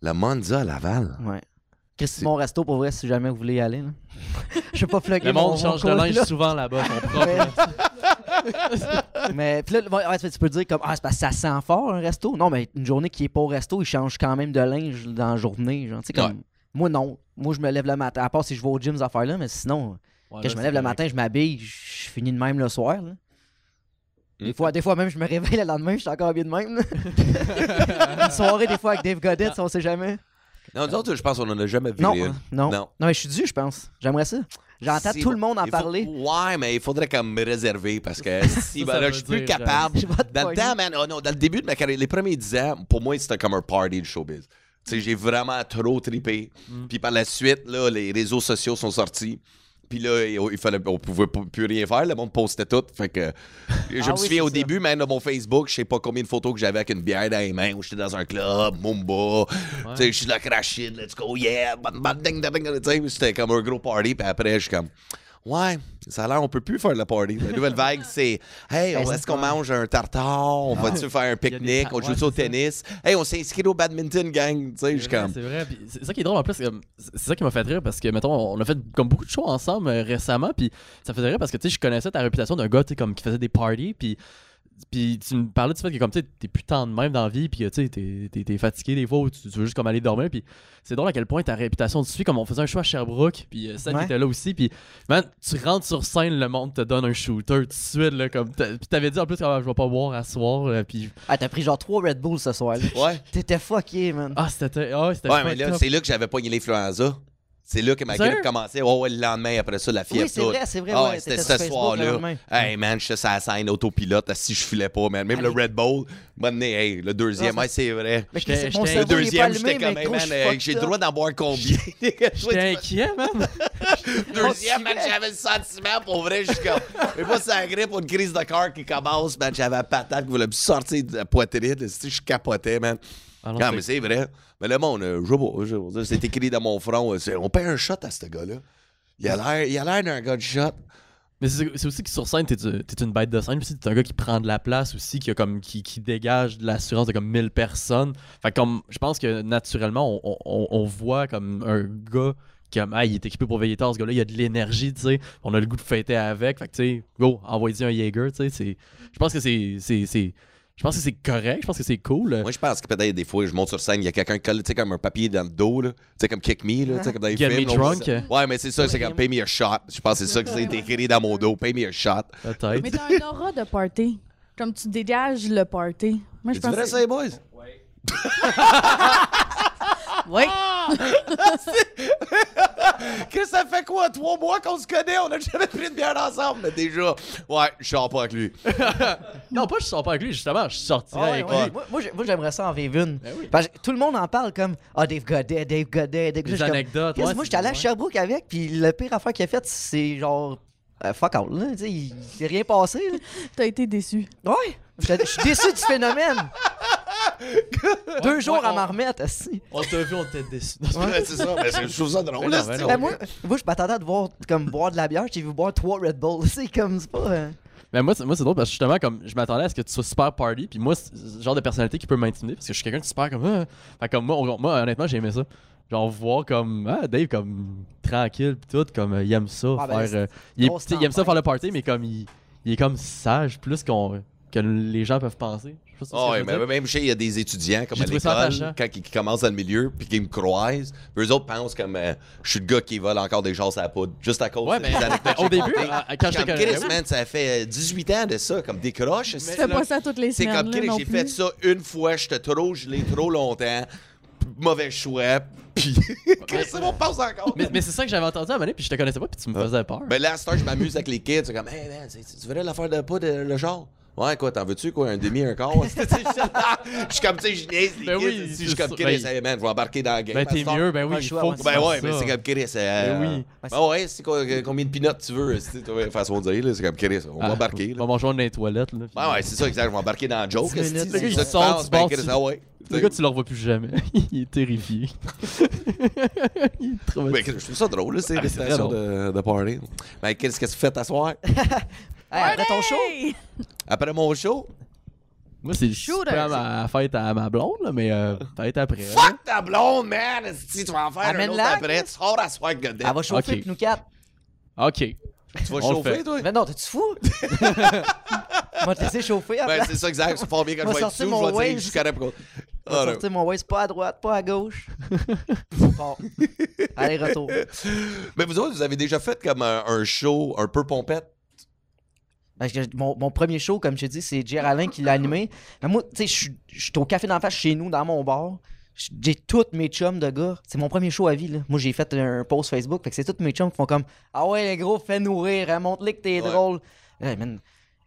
La Monza à Laval? Ouais. Chris, C'est- mon resto pour vrai, si jamais vous voulez y aller. là. Je vais pas plugger Le mon- monde mon change de linge là. souvent là-bas, son propre. Mais là, ouais, tu peux dire comme Ah, c'est parce que ça sent fort un resto. Non, mais une journée qui est pas au resto, il change quand même de linge dans la journée. Genre, comme, Ouais. Moi, non. Moi, je me lève le matin. À part si je vais au gym, ces affaires-là, mais sinon, Ouais, quand là, je me lève le correct. matin, je m'habille, je finis de même le soir. là. Des, fois, des fois même, je me réveille le lendemain, je suis encore bien de même. là. Une soirée, des fois, avec Dave Godet, on sait jamais. Non, nous autres, je pense qu'on en a jamais vu. Non, Non. non. mais je suis dû, je pense. J'aimerais ça. J'entends tout le monde en faut- parler. Ouais, mais il faudrait comme me réserver parce que si ben là, je suis plus dire, capable. Dans le temps, man, oh non, dans le début de ma carrière, les premiers 10 ans, pour moi, c'était comme un party de showbiz. Tu sais, j'ai vraiment trop trippé. Mm. Puis par la suite, là, les réseaux sociaux sont sortis. Puis là, il fallait, on pouvait plus rien faire. Le monde postait tout. Fait que je me Ah oui, souviens au c'est ça. début, même de mon Facebook, je sais pas combien de photos que j'avais avec une bière dans les mains, où j'étais dans un club, Mumba. Tu sais, je suis là, crashing, let's go, yeah, bang, bang, ding, ding, c'était comme un gros party. Puis après, je suis comme, ouais, ça a l'air, on peut plus faire le party. La nouvelle vague, c'est, hey, on- Ouais, est-ce qu'on mange un tartare? On va-tu faire un pique-nique? On ouais, joue au tennis? Hey, on s'inscrit au badminton, gang. Tu sais, je C'est vrai, comme, C'est vrai, puis c'est ça qui est drôle en plus, comme- c'est c'est ça qui m'a fait rire parce que, mettons, on a fait comme beaucoup de shows ensemble euh, récemment, puis ça faisait rire parce que, tu sais, je connaissais ta réputation d'un gars, tu sais, comme qui faisait des parties, puis puis tu me parlais du fait que comme tu sais, t'es plus tant de même dans la vie puis que tu sais t'es, t'es- t'es fatigué des fois ou tu, tu veux juste comme aller dormir puis c'est drôle à quel point ta réputation te suit comme on faisait un show à Sherbrooke puis euh, Seth Ouais. était là aussi puis man tu rentres sur scène le monde te donne un shooter tout de suite là comme puis t'avais dit en plus ah, je vais pas boire à soir euh, puis Ah, t'as pris genre 3 Red Bull ce soir. là. ouais. T'étais fucké, man. ah c'était ah c'était Ouais, mais là, c'est là que j'avais pas l'influenza. C'est là que ma grippe commençait. Oh, ouais, le lendemain, après ça, la fièvre. Oui, c'est vrai, c'est vrai. Ah ouais, c'était ce soir-là. Hey man, j'étais sur la scène autopilote, si je filais pas, man. Même Ah, le Red Bull, m'a donné, hey, le deuxième, Ah, ça- ouais, c'est vrai. Mais mon Le deuxième, j'étais hey, man, je suis hey, fucked j'ai le droit d'en boire combien? j'étais inquiet man Deuxième, man, j'avais le sentiment, pour vrai, je suis comme. Mais pas ça grippe ou une crise de cœur qui commence, man. J'avais la patate qui voulait me sortir de la poitrine. Si je capotais, man. Ah non, mais c'est vrai. Mais le monde, euh, je sais. C'est écrit dans mon front. euh, On paye un shot à ce gars-là. Il a l'air, d'un gars de shot. Mais c'est aussi que sur scène, t'es une bête de scène. Puis t'es un gars qui prend de la place aussi, qui, a comme, qui, qui dégage de l'assurance de comme 1000 personnes. Fait que comme, je pense que naturellement, on, on- on voit comme un gars qui comme, ah, il est équipé pour veiller tard, ce gars-là, il a de l'énergie, tu sais. On a le goût de fêter avec. Fait que, tu sais, go, envoyez un Jaeger, tu sais. c'est- Je pense que c'est. Je pense que c'est correct, je pense que c'est cool. Moi, je pense que peut-être des fois, je monte sur scène, il y a quelqu'un qui colle, tu sais, comme un papier dans le dos, là. Tu sais, comme Kick Me, là. Tu sais, comme dans les Get films. me là, drunk. Ouais, mais c'est ça, c'est comme Pay me a shot. Je pense que c'est ça que c'est écrit dans mon dos. Pay me a shot. Peut-être. Mais t'as un aura de party. Comme tu dégages le party. Moi, je Tu pense vrai ça, les boys? Oui. Ça fait quoi? Trois mois qu'on se connaît, on a jamais pris de bière ensemble, mais déjà. Ouais, je sors pas avec lui. Non, pas je sors pas avec lui, justement, je sortirais Ouais, avec ouais. lui. Moi, moi, j'ai- moi, j'aimerais ça en vivre une. Ben oui. Parce que tout le monde en parle comme Ah, Dave Godet, Dave Godet, Dave Godet. Des Je suis comme, anecdotes. Chris, ouais, moi, j'étais allé à. Sherbrooke avec, puis le pire affaire qu'il a fait, c'est genre. euh, fuck out, là. Tu sais, il s'est rien passé, là. T'as été déçu. Ouais! Je suis déçu du phénomène. Deux jours ouais, à on- m'en remettre, assis. On t'a vu, on t'était déçu. Ouais, c'est ça, mais c'est- je trouve ça drôle. Là, c'est-. Ben, moi, moi, je m'attendais à te voir comme boire de la bière, j'ai vu boire trois Red Bull. C'est comme, c'est pas. euh, Mais moi, c'est- moi c'est drôle parce que justement, comme je m'attendais à ce que tu sois super party, puis moi, c'est le genre de personnalité qui peut m'intimider parce que je suis quelqu'un de super comme. Ah. Fait comme moi, on- moi, honnêtement, j'ai aimé ça. Genre, voir comme. Ah, Dave, comme tranquille, pis tout, comme euh, il aime ça. Ah, ben, faire, euh, il, est- grosse tu sais, il aime ça tempête. faire le party, mais comme il, il est comme sage, plus qu'on que les gens peuvent penser. Je sais ce Ah veux mais dire. même chez il y a des étudiants comme à l'école, quand ils, qui commencent dans le milieu puis qu'ils me croisent, eux autres pensent comme euh, je suis le gars qui vole encore des choses à la poudre, juste à cause Ouais, des mais anecdotes au début, à- quand te comme. Chris, man, ça fait euh, 18 ans de ça, comme décroche. Tu c'est- fais pas ça toutes les C'est semaines. comme là, Chris, j'ai fait ça une fois, j'étais trop gelé trop longtemps, mauvais choix, puis Chris, c'est mon passe encore. Mais, mais c'est ça que j'avais entendu à un moment donné, puis je te connaissais pas, puis tu me faisais peur. Ben là, à cette heure, je m'amuse avec les kids. C'est comme, hey man, c'est- tu verrais l'affaire de pas de le genre? Ouais, quoi, t'en veux-tu, quoi, un demi, un quart? Tu sais, je suis comme, tu sais, je niaise les Ben kids. oui, si je suis comme. Chris, Ben, hey man, je vais embarquer dans la game. Ben t'es mieux, ben oui, il faut que Ben ouais, mais c'est comme Chris. euh, Ben oui. Ben ouais, c'est quoi, combien de peanuts tu veux? C'est façon de dire, là. C'est comme Chris, on va Ah, embarquer, On va joindre dans les toilettes, là. Ben ouais, c'est ça, exact. Je vais embarquer dans la joke. C'est ça que tu penses, ben ah ouais. Le gars, tu le revois plus jamais. il est terrifié. il est traumatisé. Ben, Chris, je trouve ça drôle, là, c'est Ah, de, de party. Ben, qu'est-ce que tu fais t'asseoir? Hey, après ton show! Après mon show? Moi, c'est Shooter. pas à ma fête à ma blonde, là, mais euh, peut-être après. là. Fuck ta blonde, man! Si tu vas en faire un autre Amène-la, après, tu sors à soir Godet. elle va chauffer Ok. puis nous quatre. Ok. Tu vas On le chauffer, toi? Mais non, t'es-tu fou? On va te laisser chauffer après. Ben, c'est ça, exact. C'est fort bien quand je vais être sortir sous, je mon vais dire, Waze. je Ah, non. sortir mon waist pas à droite, pas à gauche. Allez, retour. Mais vous autres, vous avez déjà fait comme un, un show un peu pompette? Parce que mon, mon premier show, comme je te dis, c'est Jerry Alain qui l'a animé. Mais moi, tu sais, je suis- au café d'en face chez nous, dans mon bar. J'ai tous mes chums de gars. C'est mon premier show à vie. Là. Moi, j'ai fait un post Facebook. Fait que c'est tous mes chums qui font comme Ah ouais, les gros, fais nourrir. Montre-les que t'es Ouais. drôle. Hey, man,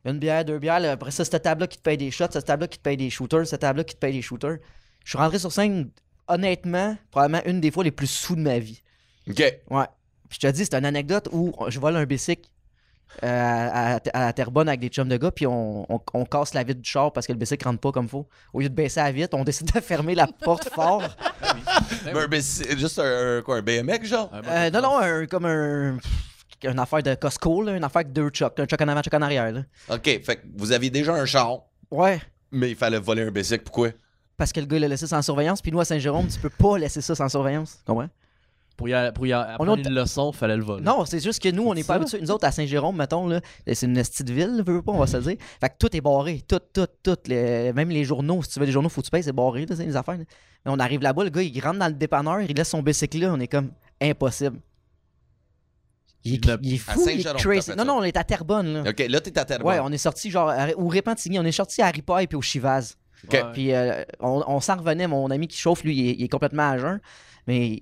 une bière, deux bières. là, après ça, cette table-là qui te paye des shots. Cette table-là qui te paye des shooters. Cette table-là qui te paye des shooters. Je suis rentré sur scène, honnêtement, probablement une des fois les plus sous de ma vie. OK. Ouais. Puis je te dis, c'est une anecdote où je vole un bicycle euh, à, à, à Terrebonne avec des chums de gars, puis on, on, on casse la vitre du char parce que le bicycle rentre pas comme faut. Au lieu de baisser la vitre, on décide de fermer la porte fort. Mais un- mais c'est juste un, quoi, un BMX, genre? Euh, non, non, un- comme un. Une affaire de Costco, là, une affaire avec deux chocs. Un choc en avant, un choc en arrière. Là. OK, fait que vous aviez déjà un char, Ouais. mais il fallait voler un bicycle. Pourquoi? Parce que le gars l'a laissé sans surveillance, puis nous à Saint-Jérôme, tu peux pas laisser ça sans surveillance. Comprends? Pour y, aller- pour y apprendre a- une leçon, fallait le voler. Non, c'est juste que nous, on n'est pas ça. habitués. Nous autres, à Saint-Jérôme, mettons, là, c'est une petite ville, veux, pas, on va se le dire. Fait que tout est barré. Tout, tout, tout. les- même les journaux, si tu veux des journaux, faut que tu payes, c'est barré, là, c'est les affaires. là. Mais on arrive là-bas, le gars, il rentre dans le dépanneur, il laisse son bicycle là, on est comme impossible. Il est, l'a- il est à fou, il est Saint-Jérôme, crazy. Non, ça. non, on est à Terrebonne, là. OK, là, t'es à Terrebonne. Ouais, on est sorti genre au Repentigny, on est sorti à Ripaille puis au Chivaz. Ouais. Puis euh, on, on s'en revenait, mon ami qui chauffe, lui, il est, il est complètement à jeun. Mais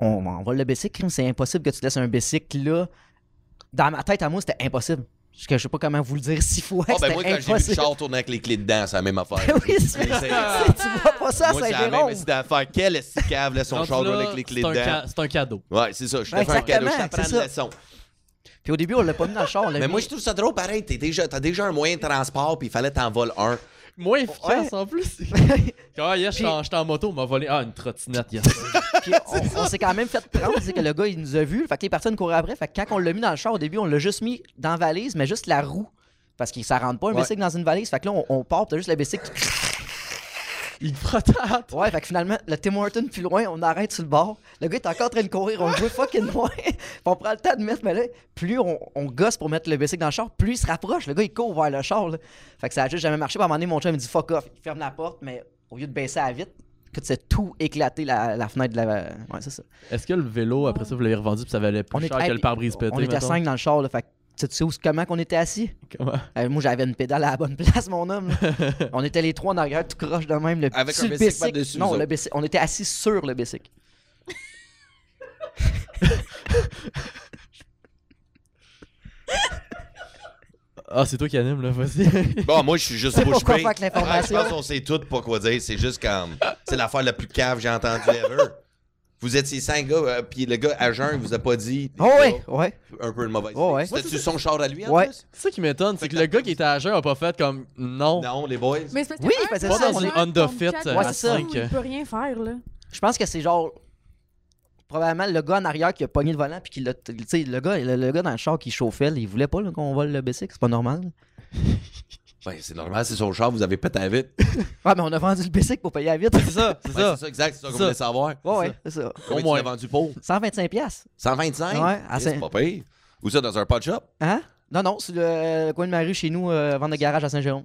on, on vole le bicycle, c'est impossible que tu laisses un bicycle là. Dans ma tête à moi, c'était impossible. Parce que je sais pas comment vous le dire six fois. Ah, ben moi, quand j'ai vu le char tourner avec les clés dedans, c'est la même affaire. oui, c'est tu vois pas ça c'est la même Saint-Jérôme. c'est d'affaire. Quel est cave laisse son char là, tourner avec les clés dedans? C'est un cadeau. Ouais, c'est ça. Je te fais un cadeau. Je t'apprends une leçon. Puis au début, on l'a pas mis dans le char. on Mais mis- moi, je trouve ça drôle, pareil. T'es déjà, t'as déjà un moyen de transport, puis il fallait t'en voler un. Moins efficace en plus. Ah, yes, j'étais en, en moto, on m'a volé. Ah, une trottinette, yes. Puis on, on s'est quand même fait prendre, c'est que le gars, il nous a vus. Fait que les personnes couraient après. Fait que quand on l'a mis dans le char au début, on l'a juste mis dans la valise, mais juste la roue. Parce que ça rentre pas un Ouais. bicycle dans une valise. Fait que là, on, on part, t'as juste le bicycle. qui- Il frottate. Ouais, fait que finalement, le Tim Horton plus loin, on arrête sur le bord. Le gars est encore en train de courir, on le voit fucking loin. Puis on prend le temps de mettre, mais là, plus on, on gosse pour mettre le bicycle dans le char, plus il se rapproche. Le gars, il court vers le char. Là. Fait que ça a juste jamais marché. Puis à un moment donné, mon chum me dit fuck off. Il ferme la porte, mais au lieu de baisser à vite, que c'est tout éclaté la, la fenêtre de la. Ouais, c'est ça. Est-ce que le vélo, après ça, vous l'avez revendu puis ça valait plus On cher était- que le pare-brise pété? On était mettons? cinq dans le char, là. Fait que tu sais où, comment qu'on était assis? Comment? Euh, moi, j'avais une pédale à la bonne place, mon homme. on était les trois en arrière, tout croche de même. Le, Avec un le bicycle par-dessus, Non, le bicycle- on était assis sur le bicycle. Ah, c'est toi qui anime, là, vas-y. Bon, moi, je suis juste bouche pourquoi bée. faire que l'information. Ouais, je pense qu'on sait tout pas quoi dire. C'est juste comme. C'est l'affaire la plus cave que j'ai entendue ever. Vous étiez cinq gars, euh, puis le gars à jeun, il vous a pas dit. Oh, ouais, ouais. Un peu de mauvaise Oh, ouais. C'était-tu son char à lui, en Ouais. plus? C'est ça qui m'étonne, c'est que le gars qui était à jeun a pas fait comme non. Non, les boys. Mais c'est parce que Oui, un c'est peut ça, jeune Honda contre Fit, euh, à personnes, cinq. Il peut rien faire, là. Je pense que c'est genre. Probablement le gars en arrière qui a pogné le volant puis qui l'a. Tu sais, le gars, le, le gars dans le char qui chauffait, là, il voulait pas là, qu'on vole le bicycle, c'est pas normal. Ben, c'est normal, c'est son char, vous avez pété à vite. Ouais, mais on a vendu le bicycle pour payer à vite. C'est ça, c'est Ouais, ça. c'est ça, exact, c'est ça qu'on voulait savoir. Ouais, ouais, c'est ça. Combien moins. tu l'as vendu pour? 125 pièces. 125? Ouais, à Eh, C'est pas pire. Où ça, dans un pot shop? Hein? Non, non, c'est le, le coin de ma rue chez nous, euh, vente de garage à Saint-Jérôme.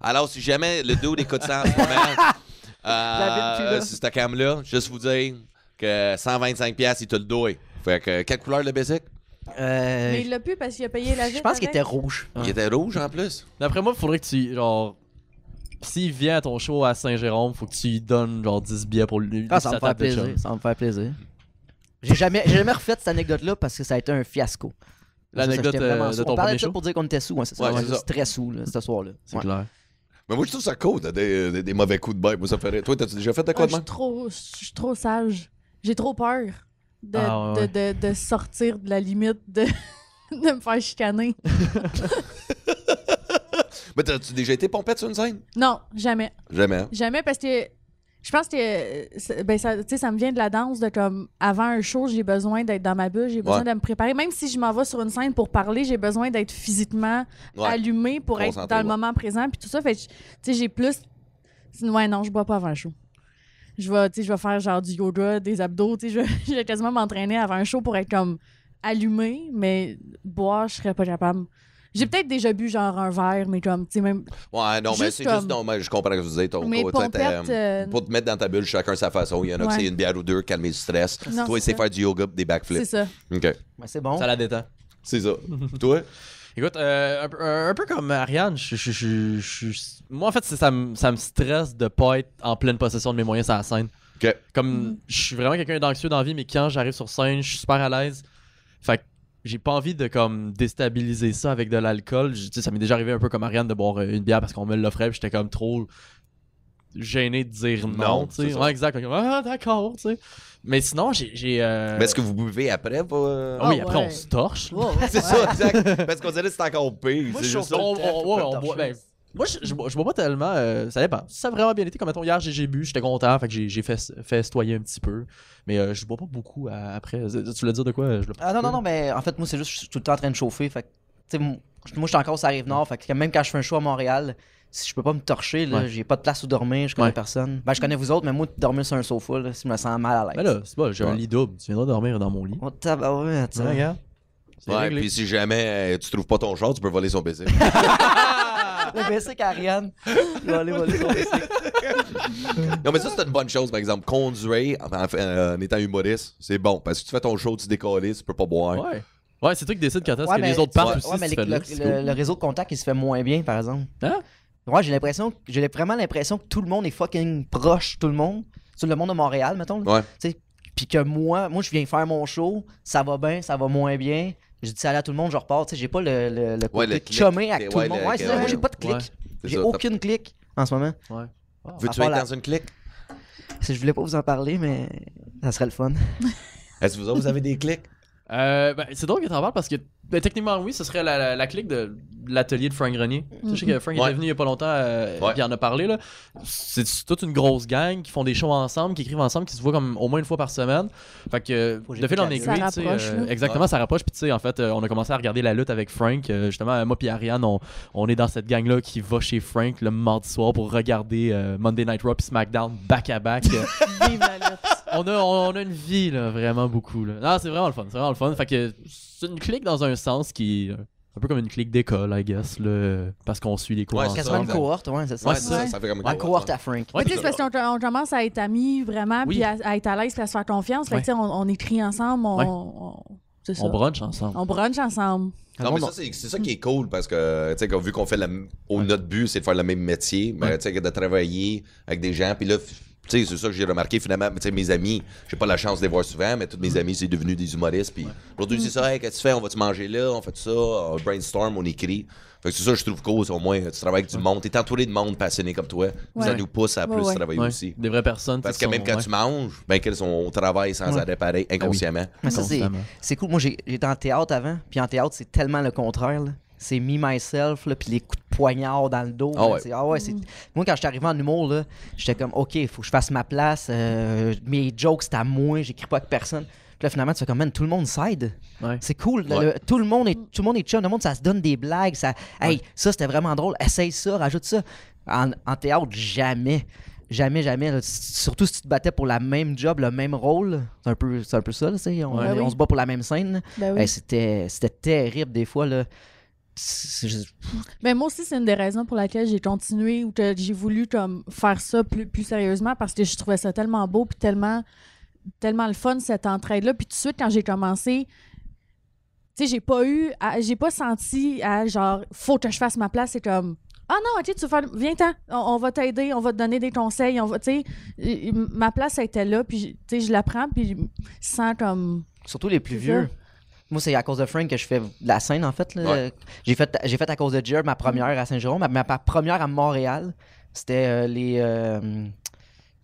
Alors, si jamais le dude écoute ça en ce moment, euh, là. sur cette cam-là, juste vous dire que 125$, piastres, il te le doit. Fait que, quelle couleur le bicycle? Euh, Mais il l'a pu parce qu'il a payé la je pense qu'il était rouge. Il était rouge en plus. D'après moi, il faudrait que tu. Genre. S'il vient à ton show à Saint-Jérôme, faut que tu lui donnes genre 10 billets pour lui. Ah, ça me fait plaisir. Ça me fait plaisir. J'ai jamais, j'ai jamais refait cette anecdote-là parce que ça a été un fiasco. L'anecdote euh, de ton On parlait de ça show? pour dire qu'on était sous, ouais, c'est ça. Ouais, c'est ça. très sous là, ce soir-là. C'est Ouais. clair. Mais moi, je trouve ça cool, t'as des, des, des mauvais coups de bête. Moi, ça ferait. Toi, t'as-tu déjà fait de Ah, quoi je de suis même? trop, je suis trop sage. J'ai trop peur de, Ah, ouais, de, de, de sortir de la limite de, de me faire chicaner. Mais t'as-tu déjà été pompette sur une scène? Non, jamais. Jamais. Jamais parce que je pense que euh, ben ça, tu sais, ça me vient de la danse de comme avant un show, j'ai besoin d'être dans ma bulle, j'ai besoin Ouais. de me préparer. Même si je m'en vais sur une scène pour parler, j'ai besoin d'être physiquement Ouais. allumé pour être dans le moment présent puis tout ça. Fait que, tu sais, j'ai plus. Ouais, non, je bois pas avant un show. Je vais, tu sais, je vais faire genre du yoga, des abdos, tu sais, je vais- je vais quasiment m'entraîner avant un show pour être comme allumé, mais boire, je serais pas capable. J'ai peut-être déjà bu genre un verre, mais comme, tu sais, même. Ouais, non, mais c'est comme- juste. Non, mais je comprends ce que vous dites. Ton Mais pompette, euh, Pour te mettre dans ta bulle, chacun sa façon. Il y en a qui c'est une bière ou deux, calmer le stress. Non, Toi, c'est c'est faire du yoga, des C'est backflips. ça. OK. C'est bon. Ça la détend. C'est ça. Toi? Écoute, euh, un, peu- un- un peu comme Ariane, je, je- je- je- je- moi en fait, ça me, ça me stresse de pas être en pleine possession de mes moyens sur la scène. Comme Mhm. je suis vraiment quelqu'un d'anxieux dans la vie, mais quand j'arrive sur scène, je suis super à l'aise. Fait que j'ai pas envie de comme déstabiliser ça avec de l'alcool. Ça m'est déjà arrivé un peu comme Ariane de boire une bière parce qu'on me l'offrait, puis j'étais comme trop gêné de dire non. Non, tu sais. c'est ça. ouais, exact. Ah, d'accord, tu sais. Mais sinon, j'ai. j'ai, euh, Mais est-ce que vous buvez après? Pas... euh? Ah oui, Ah après, ouais. on se torche. C'est ça, exact. Parce qu'on dirait que c'est encore pire. Moi, c'est je juste. On- boit- ben, moi, je, je, bois- je bois pas tellement. euh, ça dépend. Ça a vraiment bien été, comme mettons, hier, j'ai j'ai bu, j'étais content, fait que j'ai j'ai fait festoyer un petit peu. Mais euh, je bois pas beaucoup à- après. Tu voulais dire de quoi je Ah non, non, non, mais en fait, moi, c'est juste que je suis tout le temps en train de chauffer. Fait que, tu sais, moi, moi, je suis encore sur la rive nord. Fait que même quand je fais un show à Montréal, si je peux pas me torcher, là, Ouais. j'ai pas de place où dormir, je connais Ouais. personne. Ben, je connais vous autres, mais moi, dormir sur un sofa, là, si je me sens mal à l'aise. Mais là, c'est pas, j'ai un Ouais. lit double. Tu viendras dormir dans mon lit. Oh, tabarouette, ça. Ouais, regarde. Ouais, réglé. puis si jamais euh, tu trouves pas ton char, tu peux voler son baiser. Le basic Ariane. Il va aller voler son non, mais ça, c'est une bonne chose, par exemple. Conduire en, en- euh, en étant humoriste, c'est bon. Parce que tu fais ton show, tu décolles, tu peux pas boire. Ouais. Ouais, c'est toi qui décides quand est-ce Ouais, que mais les autres tu partent vois- aussi. ouais, mais tu le, le réseau de contact, il se fait moins bien, par exemple. Hein? Ouais, j'ai l'impression, j'ai vraiment l'impression que tout le monde est fucking proche, tout le monde. Sur le monde de Montréal, mettons. Ouais. Tu sais, Puis que moi, moi, je viens faire mon show, ça va bien, ça va moins bien. Je dis salut à tout le monde, je repars. Tu sais, j'ai pas le, le, le Ouais, côté chumé avec Ok, tout ouais, le monde. Ouais, c'est ça, moi, ouais. j'ai pas de clic. Ouais. J'ai ça, aucune clic en ce moment. Ouais. Ah. Veux-tu à être dans une clique? Je voulais pas vous en parler, mais ça serait le fun. Est-ce que vous autres, vous avez des clics? Euh, ben, c'est drôle que t'en parles parce que ben, techniquement, oui, ce serait la, la- la clique de l'atelier de Frank Grenier. Tu sais, Je sais que Frank Ouais. était venu il y a pas longtemps, euh, Ouais. il en a parlé. là. C'est toute une grosse gang qui font des shows ensemble, qui écrivent ensemble, qui se voient comme au moins une fois par semaine. Fait que Faut que de fil en aiguille, Ça tu euh, là. exactement, ça rapproche. Puis tu sais, en fait, euh, on a commencé à regarder la lutte avec Frank. Euh, justement, moi puis Ariane, on, on est dans cette gang-là qui va chez Frank le mardi soir pour regarder euh, Monday Night Raw puis SmackDown back à back. Euh, Vive la lutte. On a, on a une vie, là, vraiment beaucoup. Là. Non, c'est vraiment le fun. C'est vraiment le fun. Fait que c'est une clique dans un sens qui est un peu comme une clique d'école, I guess, là, parce qu'on suit les cours Ouais, C'est c'est quasiment ensemble. une cohorte, ouais, c'est ça. Ouais, ça, fait comme une Ouais, cohorte à Frank. Ouais, Mais tu sais, puis- c'est parce qu'on on commence à être amis vraiment, Oui. puis à, à être à l'aise, puis à se faire confiance. Fait que, Ouais. tu sais, on, on écrit ensemble, on, Ouais. on- c'est ça. on brunch ensemble. On brunch ensemble. Non, mais ça, c'est c'est ça qui est cool parce que, tu sais, vu qu'on fait le. m- Au, notre but, c'est de faire le même métier, mais tu sais, de travailler avec des gens. Puis là, c'est ça que j'ai remarqué finalement. Tu sais, mes amis, j'ai pas la chance de les voir souvent, mais tous mes amis, c'est devenu des humoristes. Puis aujourd'hui, c'est ça, hey, qu'est-ce que tu fais? On va-tu manger là? On fait ça? On brainstorm, on écrit. Fait que c'est ça que je trouve cool, au moins, tu travailles avec du monde. T'es entouré de monde passionné comme toi. Ça Ouais. nous pousse à Ouais, plus ouais. travailler Ouais. aussi. Des vraies personnes. Parce que même quand ouais. tu manges, ben, qu'elles sont au travail sans Ouais. arrêt pareil, inconsciemment. Mais ça, c'est, cool. Moi, j'ai, j'étais en théâtre avant, puis en théâtre, c'est tellement le contraire. là. C'est me, myself, là, puis les coups de poignard dans le dos. Ah là, ouais. c'est- ah ouais, c'est... Moi, quand j'étais arrivé en humour, là, j'étais comme, OK, il faut que je fasse ma place. euh, mes jokes, c'est à moi, j'écris pas avec personne. Puis là, finalement, tu fais comme, man, tout le monde s'aide. Ouais. C'est cool. le- Ouais. le- tout, le monde est, tout le monde est chum. Le monde, ça se donne des blagues. Ça, hey, ça, c'était vraiment drôle. Essaye ça, rajoute ça. En, en théâtre, jamais. Jamais, jamais. là. Surtout si tu te battais pour la même job, le même rôle. C'est un peu, c'est un peu ça, là. On, Ouais. on Ben oui. se bat pour la même scène. Ben oui. Hey, c'était, c'était terrible des fois. Là. Je- Ben, moi aussi, c'est une des raisons pour laquelle j'ai continué ou que j'ai voulu comme, faire ça plus, plus sérieusement parce que je trouvais ça tellement beau puis tellement, tellement le fun, cette entraide-là. Puis tout de suite, quand j'ai commencé, tu sais, j'ai pas eu, j'ai pas senti à genre, faut que je fasse ma place. C'est comme, ah non, ok, tu veux faire, viens-t'en, on, on va t'aider, on va te donner des conseils, on va, tu sais, ma place elle était là, puis tu sais, je la prends, puis sans comme, Surtout les plus vieux. Moi, c'est à cause de Frank que je fais de la scène, en fait. là. Ouais. J'ai, fait j'ai fait à cause de Jer ma première à Saint-Jérôme. Ma, ma première à Montréal, c'était euh, les. euh,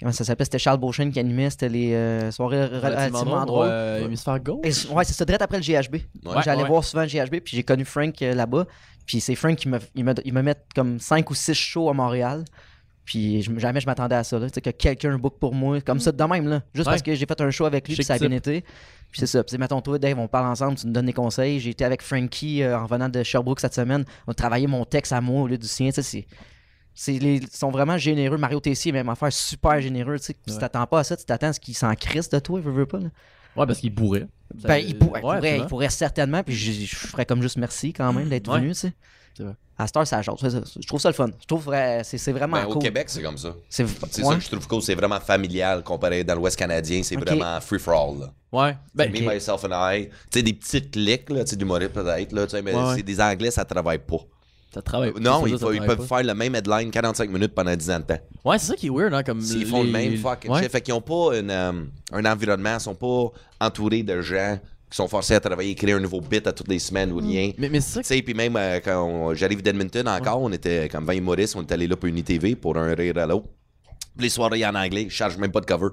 comment ça s'appelait C'était Charles Beauchesne qui animait. C'était les euh, soirées relativement, Relativement drôles. drôle. euh, Hémisphère gauche. Et- ouais, c'est ça, direct après le GHB. Ouais. J'allais Ouais. voir souvent le GHB, puis j'ai connu Frank euh, là-bas. Puis c'est Frank qui me, il me, il me met comme 5 ou 6 shows à Montréal. Puis jamais je m'attendais à ça, là. Tu sais, que quelqu'un book pour moi, comme ça, de même, là. Juste Ouais. parce que j'ai fait un show avec lui, puis ça a bien été. Puis c'est ça. Puis c'est, mettons, toi, Dave, on parle ensemble, tu nous donnes des conseils. J'ai été avec Frankie euh, en revenant de Sherbrooke cette semaine. On a travaillé mon texte à moi au lieu du sien. Tu sais, c'est. c'est les, ils sont vraiment généreux. Mario Tessier, même affaire, super généreux. Tu sais, tu Ouais. t'attends pas à ça, tu t'attends à ce qu'il s'en crisse de toi, il veut, veut pas. là. Ouais, parce qu'il bourrait. Ben, il, pourrait, il pourrait- il pourrait certainement, puis je, je ferais comme juste merci quand même d'être Ouais. venu, tu sais. Vrai. À cette heure, ça ça. Je trouve ça le fun. Je trouve vrai, c'est, c'est vraiment Ben, Au cool. Québec, c'est comme ça. C'est, C'est ouais. ça que je trouve cool. C'est vraiment familial comparé dans l'Ouest canadien. C'est vraiment free-for-all. Ouais. Ben, Me, myself and I. Tu sais, des petites clics, là, tu sais, d'humoristes peut-être, là, tu sais, mais Ouais, ouais. c'est des Anglais, ça travaille pas. ça travaille. non, c'est ils, ça, ça faut- ils travaille peuvent pas. faire le même headline 45 minutes pendant 10 ans de temps. Ouais, c'est ça qui est weird, hein, comme. S'ils font le les- même fucking ouais. shit. Fait qu'ils ont pas une, euh, un environnement, ils sont pas entourés de gens qui sont forcés à travailler, créer un nouveau bit à toutes les semaines ou rien. Mais, mais c'est ça Tu sais, puis même euh, quand j'arrive d'Edmonton encore, on était comme 20 humoristes, on est allé là pour Unitv pour un rire à l'autre. Les soirées en anglais, je charge même pas de cover.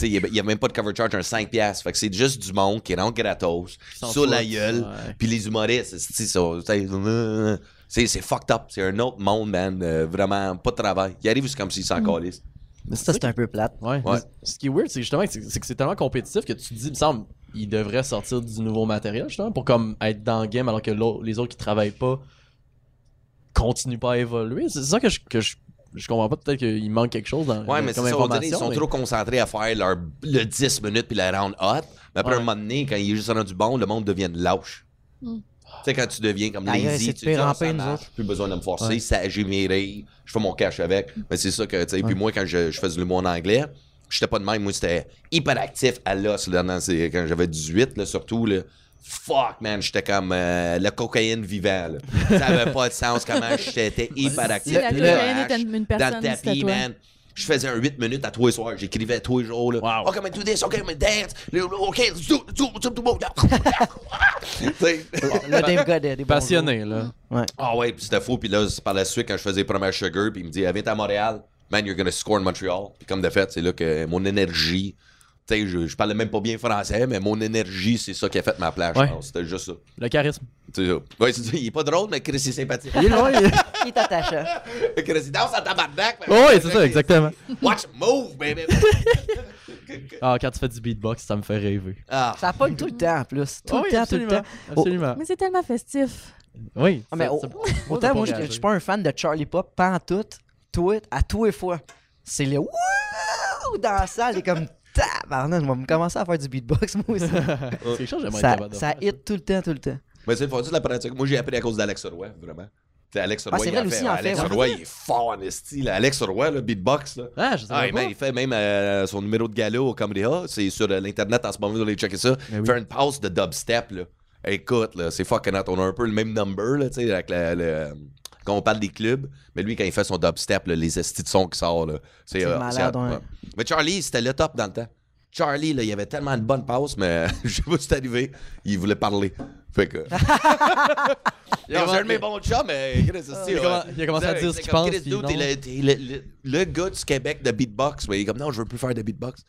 Tu sais, il y a même pas de cover charge, un 5$. piastres. Fait que c'est juste du monde qui rentre gratos, sur la gueule. Puis les humoristes, c'est ça. c'est- fucked up. C'est un autre monde, man. euh, vraiment, pas de travail. Ils arrivent, comme s'ils s'en calissent. Mais ça, c'est un peu plate. Ouais. Ouais. Ce qui est weird, c'est justement que c'est c'est que c'est tellement compétitif que tu te dis, il me semble, il devrait sortir du nouveau matériel, justement, pour comme être dans le game alors que les autres qui travaillent pas continuent pas à évoluer. C'est ça que je, que je, je comprends pas. Peut-être qu'il manque quelque chose dans Ouais, mais c'est ça. on dirait, Ils sont mais- trop concentrés à faire leur, le 10 minutes puis la round hot. Mais après Ouais. un moment donné, quand il est juste rendu bon, le monde devient lâche. Mm. Tu sais, quand tu deviens comme Aïe, lazy, tu dis, en ah, ça marche, plus besoin de me forcer, Ouais. ça, j'ai mes rires, je fais mon cash avec. Mais c'est ça que, tu sais, puis moi, quand je, je faisais le mot en anglais, j'étais pas de même. Moi, c'était hyper actif à l'os, là, quand j'avais 18, là, surtout, là. Fuck, man, j'étais comme euh, la cocaïne vivant, là. Ça avait pas de sens comment j'étais hyper actif. Si la Le- cocaïne le- était une, une dans personne, le tapis, man. Je faisais un 8 minutes à tous les soirs. J'écrivais tous les jours. Là. Wow. OK, mais do this, OK, mais dance. OK, let's do, do, do, do. Là, Dave Godet, Passionné, là. Ouais. Ah ouais, puis c'était fou. Puis là, par la suite, quand je faisais les premières Sugar, puis il me dit, viens à Montréal, man, you're gonna score in Montreal. Puis comme de fait, c'est là que mon énergie, sais, je, je parlais même pas bien français, mais mon énergie, c'est ça qui a fait ma plage, Ouais. je pense. C'était juste ça. Le charisme. C'est ça. Ouais, c'est ça. Il est pas drôle, mais Chris, il est sympathique. Il est loin. il- Il est attachant. Chris, il danse en tabarnak. Oh, oui, c'est ça, exactement. Watch, move, baby. Ah, quand tu fais du beatbox, ça me fait rêver. Ah. Ça pogne tout le temps en plus. Tout Oh le oui, temps, tout le temps. Absolument. Mais c'est tellement festif. Oui. Ah, mais ça- Autant moi, je suis pas un fan de Charlie Pop, pas en tout. Tout, à tous les fois. C'est le wouh dans la salle, et comme tabarnak, je vais me commencer à faire du beatbox moi aussi. C'est quelque chose que j'aimerais être ça capable de ça faire, hit tout le temps, tout le temps. Mais c'est le fond de la pratique. Moi, j'ai appris à cause d'Alex Roy, vraiment. T'sais, Alex Roy, Ah, c'est il vrai, lui aussi, fait. il en Alex fait. Roy, il est fort en esti. là. Alex Roy, le beatbox. Là. Ah, je sais Ah, pas. man, il fait même euh, son numéro de gala au Comedy Hall. C'est sur euh, l'Internet en ce moment, vous allez checker ça. Oui. Faire une pause de dubstep. Là. Écoute, là, c'est fucking hot. On a un peu le même number là, tu sais, avec la- le- quand on parle des clubs. Mais lui, quand il fait son dubstep, là, les estis de son qui sortent, c'est euh, malade, ouais. Mais Charlie, c'était le top dans le temps. Charlie, là, il avait tellement de bonnes passes, mais je sais pas si c'est arrivé. Il voulait parler. Fait que. Il a un de mes bons chums, mais il a commen- il a commencé à dire ce qu'il pense, le, gars du Québec de beatbox, mais il est comme non, je veux plus faire de beatbox.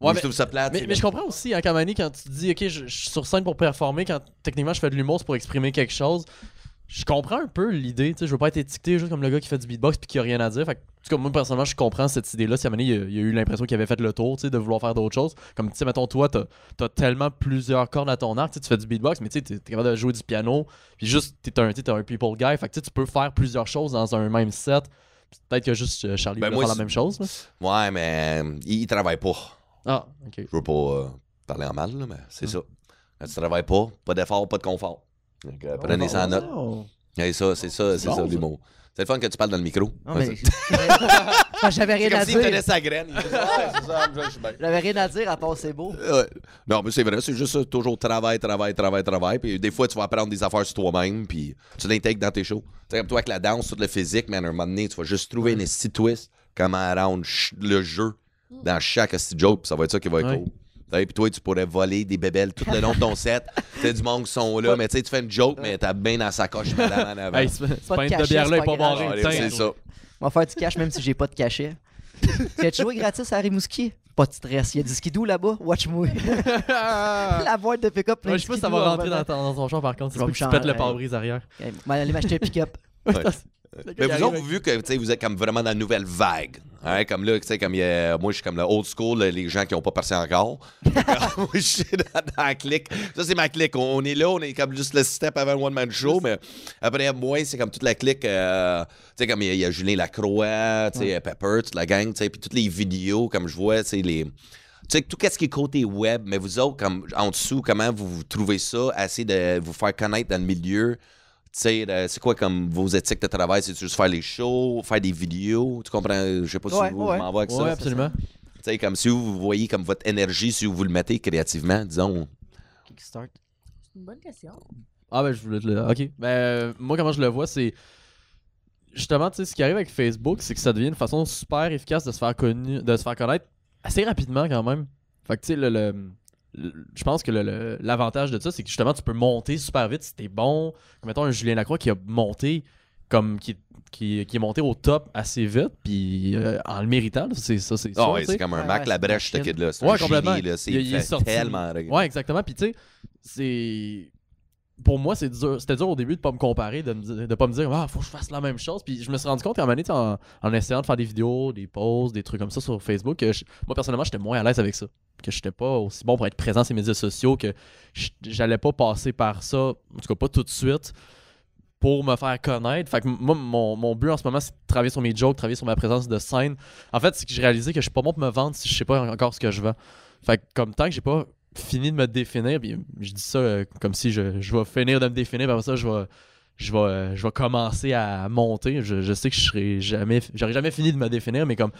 Ouais, mais- je trouve ça plate. Mais, je comprends aussi, hein, Kamani, quand tu dis, OK, je, je suis sur scène pour performer, quand techniquement je fais de l'humour, c'est pour exprimer quelque chose. Je comprends un peu l'idée, tu sais, je veux pas être étiqueté juste comme le gars qui fait du beatbox puis qui a rien à dire. Fait que, en tout cas, moi, personnellement, je comprends cette idée-là. Si à un moment donné, il, a- il a eu l'impression qu'il avait fait le tour, tu sais, de vouloir faire d'autres choses. Comme, tu sais, mettons, toi, t'as as tellement plusieurs cordes à ton arc, tu sais, tu fais du beatbox, mais tu sais, t'es capable de jouer du piano, puis juste, t'es un, t'es un people guy. Fait que, tu sais, tu peux faire plusieurs choses dans un même set. Peut-être que juste euh, Charlie Ben, moi, faire la même chose. Ouais, mais euh, il, il travaille pas. Ah, OK. Je veux pas euh, parler en mal, là, mais c'est ça. Quand tu travailles pas, pas d'effort, pas de confort. Donc, euh, prenez ça en note. Et ça, c'est ça, c'est bon, ça l'humour. C'est le fun que tu parles dans le micro. Non, mais... J'avais rien comme à s'il tenait dire. sa graine. J'avais rien à dire à part c'est beau. Non, mais c'est vrai, c'est juste ça, toujours travail, travail, travail, travail. Puis des fois, tu vas apprendre des affaires sur toi-même, puis tu l'intègres dans tes shows. Tu sais, comme toi avec la danse, tout le physique, mais à un moment donné, tu vas juste trouver une esti twist, comment rendre le jeu dans chaque joke, puis ça va être ça qui va être Ouais. cool. Puis toi, tu pourrais voler des bébelles tout le long de ton set. Tu sais, du monde qui sont là, mais tu sais, tu fais une joke, mais t'as bien dans sa coche madame en avant. Hey, c'est Pas une de bière là c'est est pas barré. Ouais, c'est ça. On va faire du cash même si j'ai pas de cachet. tu as joué gratis à Rimouski? Pas de stress. Il y a du skidoo là-bas. Watch moi. la boîte de pick-up Ouais, je sais pas si ça va en rentrer dans, ton- dans ton champ par contre. Que tu pètes le pare-brise arrière. Va aller m'acheter un pick-up. Ouais. Mais vous autres, vu que vous êtes comme vraiment dans la nouvelle vague, hein, comme là, tu sais, comme a- moi, je suis comme le old school, les gens qui n'ont pas percé encore. moi, je suis dans, dans la clique. Ça, c'est ma clique. On, on est là, on est comme juste le step avant le one-man show, mais après, moi, c'est comme toute la clique. euh, tu sais, comme il y, a- il y a Julien Lacroix, tu sais, Pepper, toute la gang, tu sais, puis toutes les vidéos, comme je vois, tu sais, les. Tu sais, tout ce qui est côté web, mais vous autres, comme en dessous, comment vous, vous trouvez ça, assez de vous faire connaître dans le milieu? Tu sais, euh, c'est quoi comme vos éthiques de travail? C'est juste faire les shows, faire des vidéos? Tu comprends? Je sais pas Ouais, si vous ouais. m'en va avec Ouais, ça. absolument. Tu sais, comme si vous voyez comme votre énergie, si vous le mettez créativement, disons. Kickstart. C'est une bonne question. Ah ben je voulais te le. Ok. Ben euh, moi comment je le vois c'est justement tu sais ce qui arrive avec Facebook c'est que ça devient une façon super efficace de se faire connu, de se faire connaître assez rapidement quand même. Fait que tu sais le- je pense que le- le- l'avantage de ça c'est que justement tu peux monter super vite si t'es bon. Comme mettons un Julien Lacroix qui a monté comme qui qui, qui est monté au top assez vite puis euh, en le méritant c'est ça c'est Ah ouais, tu sais. c'est comme un Ouais, Mac ouais, la brèche, ce kid-là. C'est Ouais, un complètement. génie, là. C'est Il- il est sorti- tellement... Ouais, exactement. Puis tu sais, c'est. Pour moi, c'est dur. C'était dur au début de pas me comparer, de, de pas me dire, ah, faut que je fasse la même chose. Puis je me suis rendu compte qu'à un moment donné, en, essayant de faire des vidéos, des posts, des trucs comme ça sur Facebook, que moi personnellement, j'étais moins à l'aise avec ça. Que j'étais pas aussi bon pour être présent sur les médias sociaux, que j'allais pas passer par ça, en tout cas pas tout de suite, pour me faire connaître. Fait que moi, mon, mon but en ce moment, c'est de travailler sur mes jokes, travailler sur ma présence de scène. En fait, c'est que j'ai réalisé que je suis pas bon pour me vendre si je sais pas encore ce que je vends. Fait que comme tant que j'ai pas fini de me définir, puis je dis ça euh, comme si je, je vais finir de me définir, puis après ça, je vais, je vais, euh, je vais commencer à monter. Je, sais que je serai jamais, jamais fini de me définir, mais comme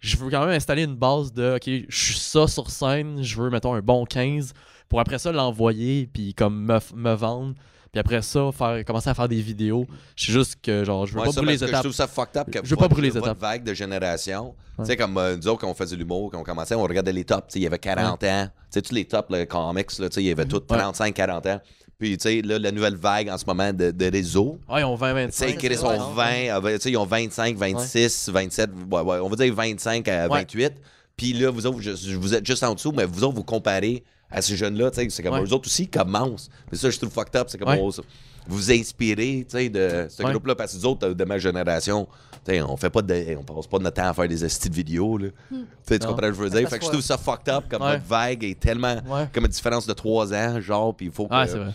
je veux quand même installer une base de, ok, je suis ça sur scène, je veux, mettons, un bon 15, pour après ça l'envoyer, puis comme me, me vendre. Puis après ça, faire, commencer à faire des vidéos. Je suis juste que, genre, je veux Ouais, pas ça, brûler les que Je étapes. trouve ça fucked up que Je veux pas brûler les étapes. vague de génération. Tu Ouais. sais, comme euh, nous autres, quand on faisait l'humour, quand on commençait, on regardait les tops. Tu sais, il y avait 40 ans. Tu sais, tous les tops, les comics, là, tu sais, il y avait tous 35, 40 ans. Puis, tu sais, là, la nouvelle vague en ce moment de, de réseau, Ah, ils ont 20, tu 25. sais, qu'ils c'est sont vrai. 20, euh, tu sais, ils ont 25, 26, 27, ouais, ouais, on va dire 25 à Ouais. 28. Puis là, vous autres, je- vous êtes juste en dessous, mais vous autres, vous comparez à ces jeunes-là, tu sais, c'est comme Ouais. eux autres aussi, ils commencent. Mais ça, je trouve fucked up, c'est comme Ouais. on- vous inspirez, tu sais, de ce Ouais. groupe-là, parce que nous autres, de ma génération, tu sais, on fait pas de, on passe pas de notre temps à faire des estis de vidéos, là. Tu sais, tu Non. comprends ce que je veux dire? Fait que je trouve ça fucked up, comme Ouais. votre vague est tellement, Ouais. comme une différence de 3 ans, genre, puis il faut que, Ah, c'est vrai.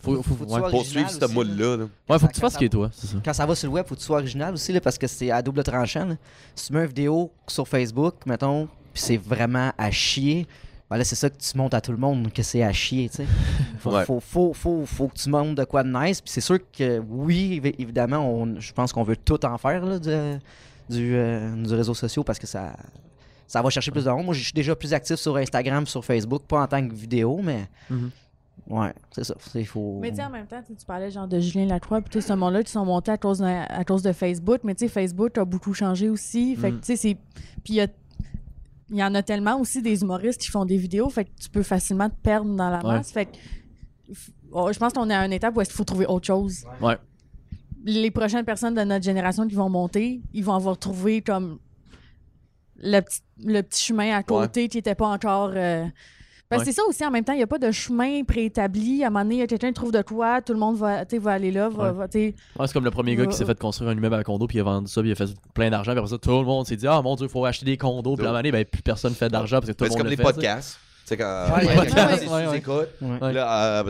Faut, faut, Faut que tu ouais. poursuivre ce moule-là. là. Ouais, faut que tu fasses ce qui est toi, ça. Quand ça va sur le web, faut que tu sois original aussi, là, parce que c'est à double tranchant. là. Si tu mets une vidéo sur Facebook, mettons, puis c'est vraiment à chier, ben là, c'est ça que tu montres à tout le monde, que c'est à chier, tu sais. Faut, Ouais. faut, faut, faut, faut que tu montres de quoi de nice, puis c'est sûr que, oui, évi- évidemment, on, je pense qu'on veut tout en faire, là, du, du, euh, du réseau social, parce que ça... Ça va chercher plus de monde. Moi, je suis déjà plus actif sur Instagram, sur Facebook, pas en tant que vidéo, mais Mhm. ouais, c'est ça. Il faut. Mais tu en même temps, tu parlais genre de Julien Lacroix, puis tout ce monde-là, qui sont montés à cause de, à cause de Facebook, mais tu sais, Facebook a beaucoup changé aussi. Fait que Mm. tu sais, c'est. Puis il y a- il y en a tellement aussi des humoristes qui font des vidéos, fait que tu peux facilement te perdre dans la Ouais. masse. Fait que oh, je pense qu'on est à une étape où il faut trouver autre chose. Ouais. Les prochaines personnes de notre génération qui vont monter, ils vont avoir trouvé comme le petit, le petit chemin à côté qui n'était pas encore. euh, Ouais. c'est ça aussi, en même temps, il n'y a pas de chemin préétabli. À un moment donné, il y a quelqu'un qui trouve de quoi, tout le monde va, tu va aller là. Va, Ouais. va, tu sais. Ouais, c'est comme le premier gars qui s'est fait construire un immeuble à condo, puis il a vendu ça, puis il a fait plein d'argent, puis après ça, tout le monde s'est dit, ah mon dieu, il faut acheter des condos, puis à un moment donné, ben, plus personne fait d'argent parce que tout Mais le c'est comme le les fait, podcasts. Tu quand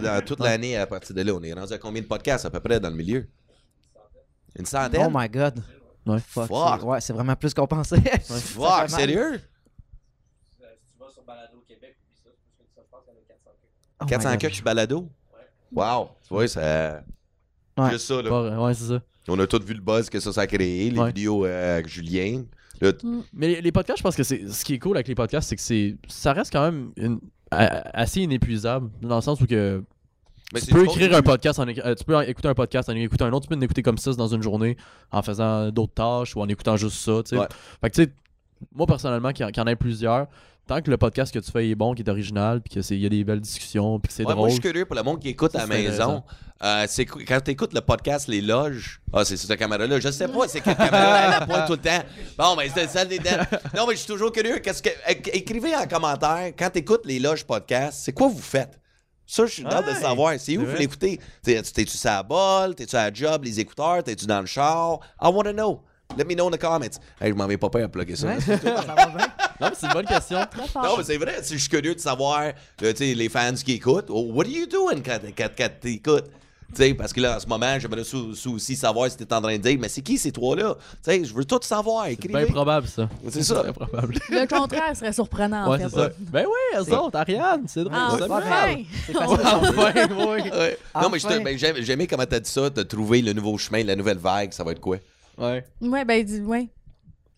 dans toute l'année, à partir de là, on est rendu à combien de podcasts à peu près dans le milieu? Une centaine? Oh my god. Ouais. Fuck. Fuck. c'est- Ouais, c'est vraiment plus qu'on pensait. Fuck, Ça fait mal. sérieux? Oh my 400 God. que sur balado? Wow. Tu vois, ça... Ouais. Juste ça, là. Pas- Ouais, c'est ça. On a tous vu le buzz que ça, ça a créé, les Ouais. vidéos euh, avec Julien. T- Mais les, podcasts, je pense que c'est ce qui est cool avec les podcasts, c'est que c'est ça reste quand même une- assez inépuisable dans le sens où que mais tu peux écrire un podcast, en euh, tu peux écouter un podcast, en écouter un autre, tu peux en écouter comme ça dans une journée en faisant d'autres tâches ou en écoutant juste ça, tu sais. Ouais. Fait que tu sais, moi personnellement, qui en, qui en ait plusieurs, tant que le podcast que tu fais est bon, qui est original, puis qu'il y a des belles discussions, puis que c'est Ouais, moi, drôle. je suis curieux pour le monde qui écoute Ça, à la maison. Euh, c'est quand tu écoutes le podcast Les Loges, ah, c'est cette caméra-là. Je sais pas, c'est quelle caméra elle a pointe tout le temps. Bon, mais c'est celle des dents. Non, mais je suis toujours curieux. Qu'est-ce que, é- écrivez en commentaire, quand tu écoutes Les Loges podcast, c'est quoi vous faites? Ça, je suis hâte de savoir. C'est où vous l'écoutez? T'es- T'es-tu sur la bol? T'es-tu à la job, les écouteurs? T'es-tu dans le char? I wanna know. Let me know in the comments. Hey, je m'en vais pas peur à plugger ça. Ouais, ça va bien. Non, mais c'est une bonne question. Très fort. Non, mais c'est vrai. Je suis curieux de savoir, euh, tu sais, les fans qui écoutent, oh, what are you doing quand, quand, quand t'écoutes? Tu sais, parce que là, en ce moment, j'aimerais sou- sou- aussi savoir si t'es en train de dire, mais c'est qui ces trois-là? Tu sais, je veux tout savoir. C'est bien probable, ça. C'est ça. bien probable. Le contraire serait surprenant, en ouais, fait. c'est ça. Ben oui, elles autres, Ariane, c'est drôle. Ah. Enfin, oui. Ouais. Non, mais ben, j'aime- j'aimais comment t'as dit ça, t'as trouvé le nouveau chemin, la nouvelle vague, ça va être quoi? Ouais. Ouais, ben, dis- ouais.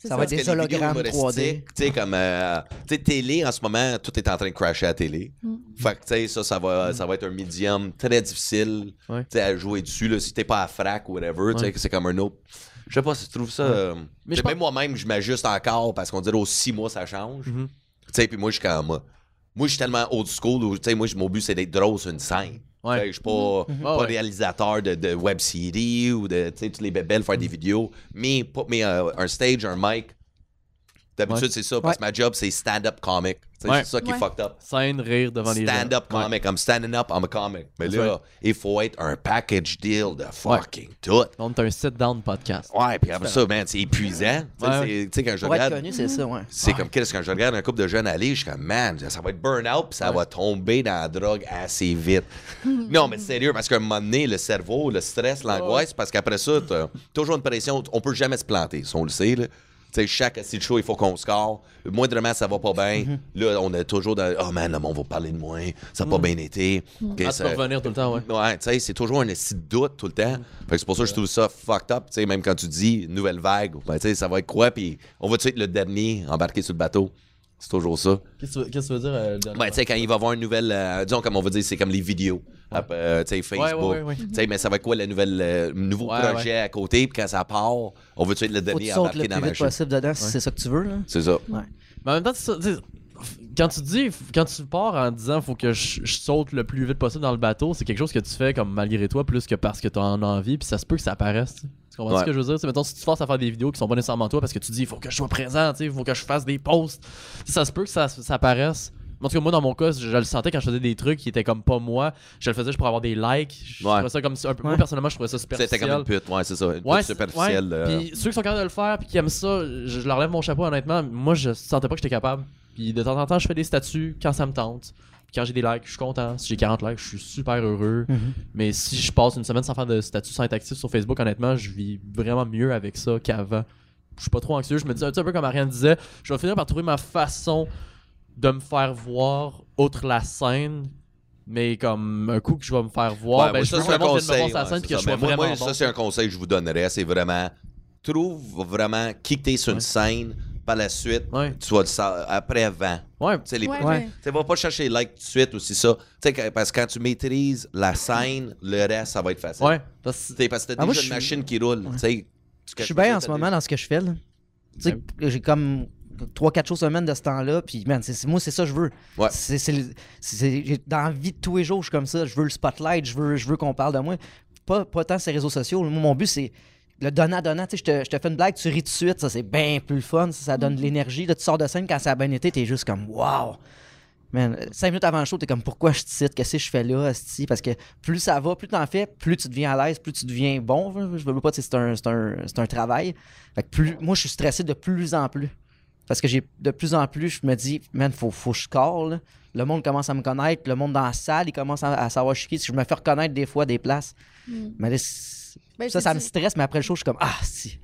Ça va être des hologrammes 3D. humoristiques, Tu sais, comme, euh, tu sais, télé, en ce moment, tout est en train de crasher à télé. Mm. Fait que, tu sais, ça, ça va, ça va être un médium très difficile, Ouais. tu sais, à jouer dessus, là, si t'es pas à frac ou whatever, tu sais, Ouais. que c'est comme un autre. Je sais pas si tu trouves ça. euh, Mais même moi-même, je m'ajuste encore parce qu'on dirait aux six mois, ça change. Mhm. Tu sais, puis moi, je suis comme moi. Moi, je suis tellement old school où, tu sais, moi, mon but, c'est d'être drôle sur une scène. Ouais. Je suis pas, Ah pas ouais. réalisateur de, de web série ou de, toutes les bébelles faire des Mm. vidéos. Mais, mais euh, un stage, un mic, d'habitude, Ouais. c'est ça, parce que ma job, c'est stand-up comic. Ouais. C'est ça qui est Ouais. fucked up. Scène, rire devant les gens. Stand-up Ouais. comic. I'm standing up, I'm a comic. Mais That's là, right. il faut être un package deal de fucking tout. On est un sit-down podcast. Ouais, puis après ça, man, c'est épuisant. Tu sais, Ouais. c'est- Tu sais, quand je Pour être regarde. connu, c'est ça, ouais. C'est comme qu'est-ce quand je regarde? Un couple de jeunes aller, je suis comme man, ça va être burn-out puis ça va tomber dans la drogue assez vite. non, mais sérieux, parce qu'à un moment donné, le cerveau, le stress, l'angoisse, parce qu'après ça, t'as toujours une pression. On peut jamais se planter, ça, on le sait. Là. Sais, chaque assis show, il faut qu'on score. Moindrement, ça va pas bien. Là, on est toujours dans Oh man, le monde va parler de moi. Ça n'a pas bien été. Ah, tu ça- peux revenir tout le temps, ouais. Ouais, tu sais, c'est toujours un esti de doute tout le temps. Fait que c'est pour ça que je trouve ça fucked up. Tu sais, même quand tu dis nouvelle vague, ben, tu sais, ça va être quoi? Puis on va-tu être le dernier embarqué sur le bateau? C'est toujours ça. Qu'est-ce que tu veux- dire? euh, Ben, tu sais, quand il va y avoir une nouvelle. euh, disons, comme on va dire, c'est comme les vidéos. Euh, tu sais, Facebook. Ouais, ouais, ouais, ouais. Tu sais, mais ça va être quoi le nouvel, euh, nouveau Ouais, projet à côté? Puis quand ça part, on être le sautes embarqué le dans plus la vite machine? possible dedans si c'est ça que tu veux. Là. C'est ça. Mais en même temps, c'est ça, tu sais, quand tu dis, quand tu pars en disant faut que je, je saute le plus vite possible dans le bateau, c'est quelque chose que tu fais comme malgré toi plus que parce que tu en as envie, puis ça se peut que ça apparaisse. tu sais. Tu comprends Ouais. ce que je veux dire? C'est mettons si tu te forces à faire des vidéos qui sont pas nécessairement toi parce que tu dis il faut que je sois présent, il faut que je fasse des posts. Ça se peut que ça, ça apparaisse. En tout cas, moi, dans mon cas, je, je le sentais quand je faisais des trucs qui étaient comme pas moi. Je le faisais juste pour avoir des likes. Je Ouais. trouvais ça comme un peu. Moi, personnellement, je trouvais ça superficiel. C'était comme une pute, ouais, c'est ça. Une Ouais, pute superficielle. ouais. euh, Puis ceux qui sont capables de le faire puis qui aiment ça, je, je leur lève mon chapeau honnêtement. Moi, je sentais pas que j'étais capable. Puis de temps en temps, je fais des statuts quand ça me tente. Quand j'ai des likes, je suis content. Si j'ai 40 likes, je suis super heureux. Mhm. Mais si je passe une semaine sans faire de statut, sans être actif sur Facebook, honnêtement, je vis vraiment mieux avec ça qu'avant. Je suis pas trop anxieux. Je me dis un petit peu comme Ariane disait, je vais finir par trouver ma façon de me faire voir outre la scène. Mais comme un coup que je vais me faire voir, Ouais, ben, moi, je ça, veux c'est un conseil. voir sur la ouais, scène que ça. je moi, bon. ça, c'est un conseil que je vous donnerais. C'est vraiment, trouve vraiment qui t'es sur une Ouais. scène. Par la suite, Ouais. tu vas le savoir après avant. Ouais, Tu sais, les Ouais, Ouais. ouais. Tu sais, va pas chercher les likes tout de suite aussi ça. Tu sais, que- parce que quand tu maîtrises la scène, le reste, ça va être facile. ouais. Parce que t'as Ah, déjà une machine qui roule. tu sais. Je suis bien en ce moment dans ce que je fais. là. Tu sais, j'ai comme 3-4 choses semaine de ce temps-là, puis man, c'est- c'est- moi, c'est ça que je veux. Ouais. C'est- c'est le- c'est- j'ai- dans la vie de tous les jours, je suis comme ça. Je veux le spotlight, je veux, je veux qu'on parle de moi. Pas, pas tant ces réseaux sociaux. Moi, mon but, c'est le donnant-donnant. Tu sais, je te, je te fais une blague, tu ris tout de suite. Ça, c'est bien plus fun. Ça, ça donne de l'énergie. Là, tu sors de scène quand ça a bien été, t'es juste comme wow. Man, cinq minutes avant le show, t'es comme pourquoi je te cite, qu'est-ce que je fais là? Parce que plus ça va, plus t'en fais, plus tu deviens à l'aise, plus tu deviens bon. Je veux pas, c'est un, c'est un, c'est un travail. Fait que plus, moi, je suis stressé de plus en plus. Parce que j'ai de plus en plus, je me dis, man, faut, faut que je score. là. Le monde commence à me connaître, le monde dans la salle, il commence à, à savoir je suis qui. Si je me fais reconnaître des fois des places. Mm. Mais là, Ben, ça, ça me stresse, mais après le show, je suis comme, ah, si.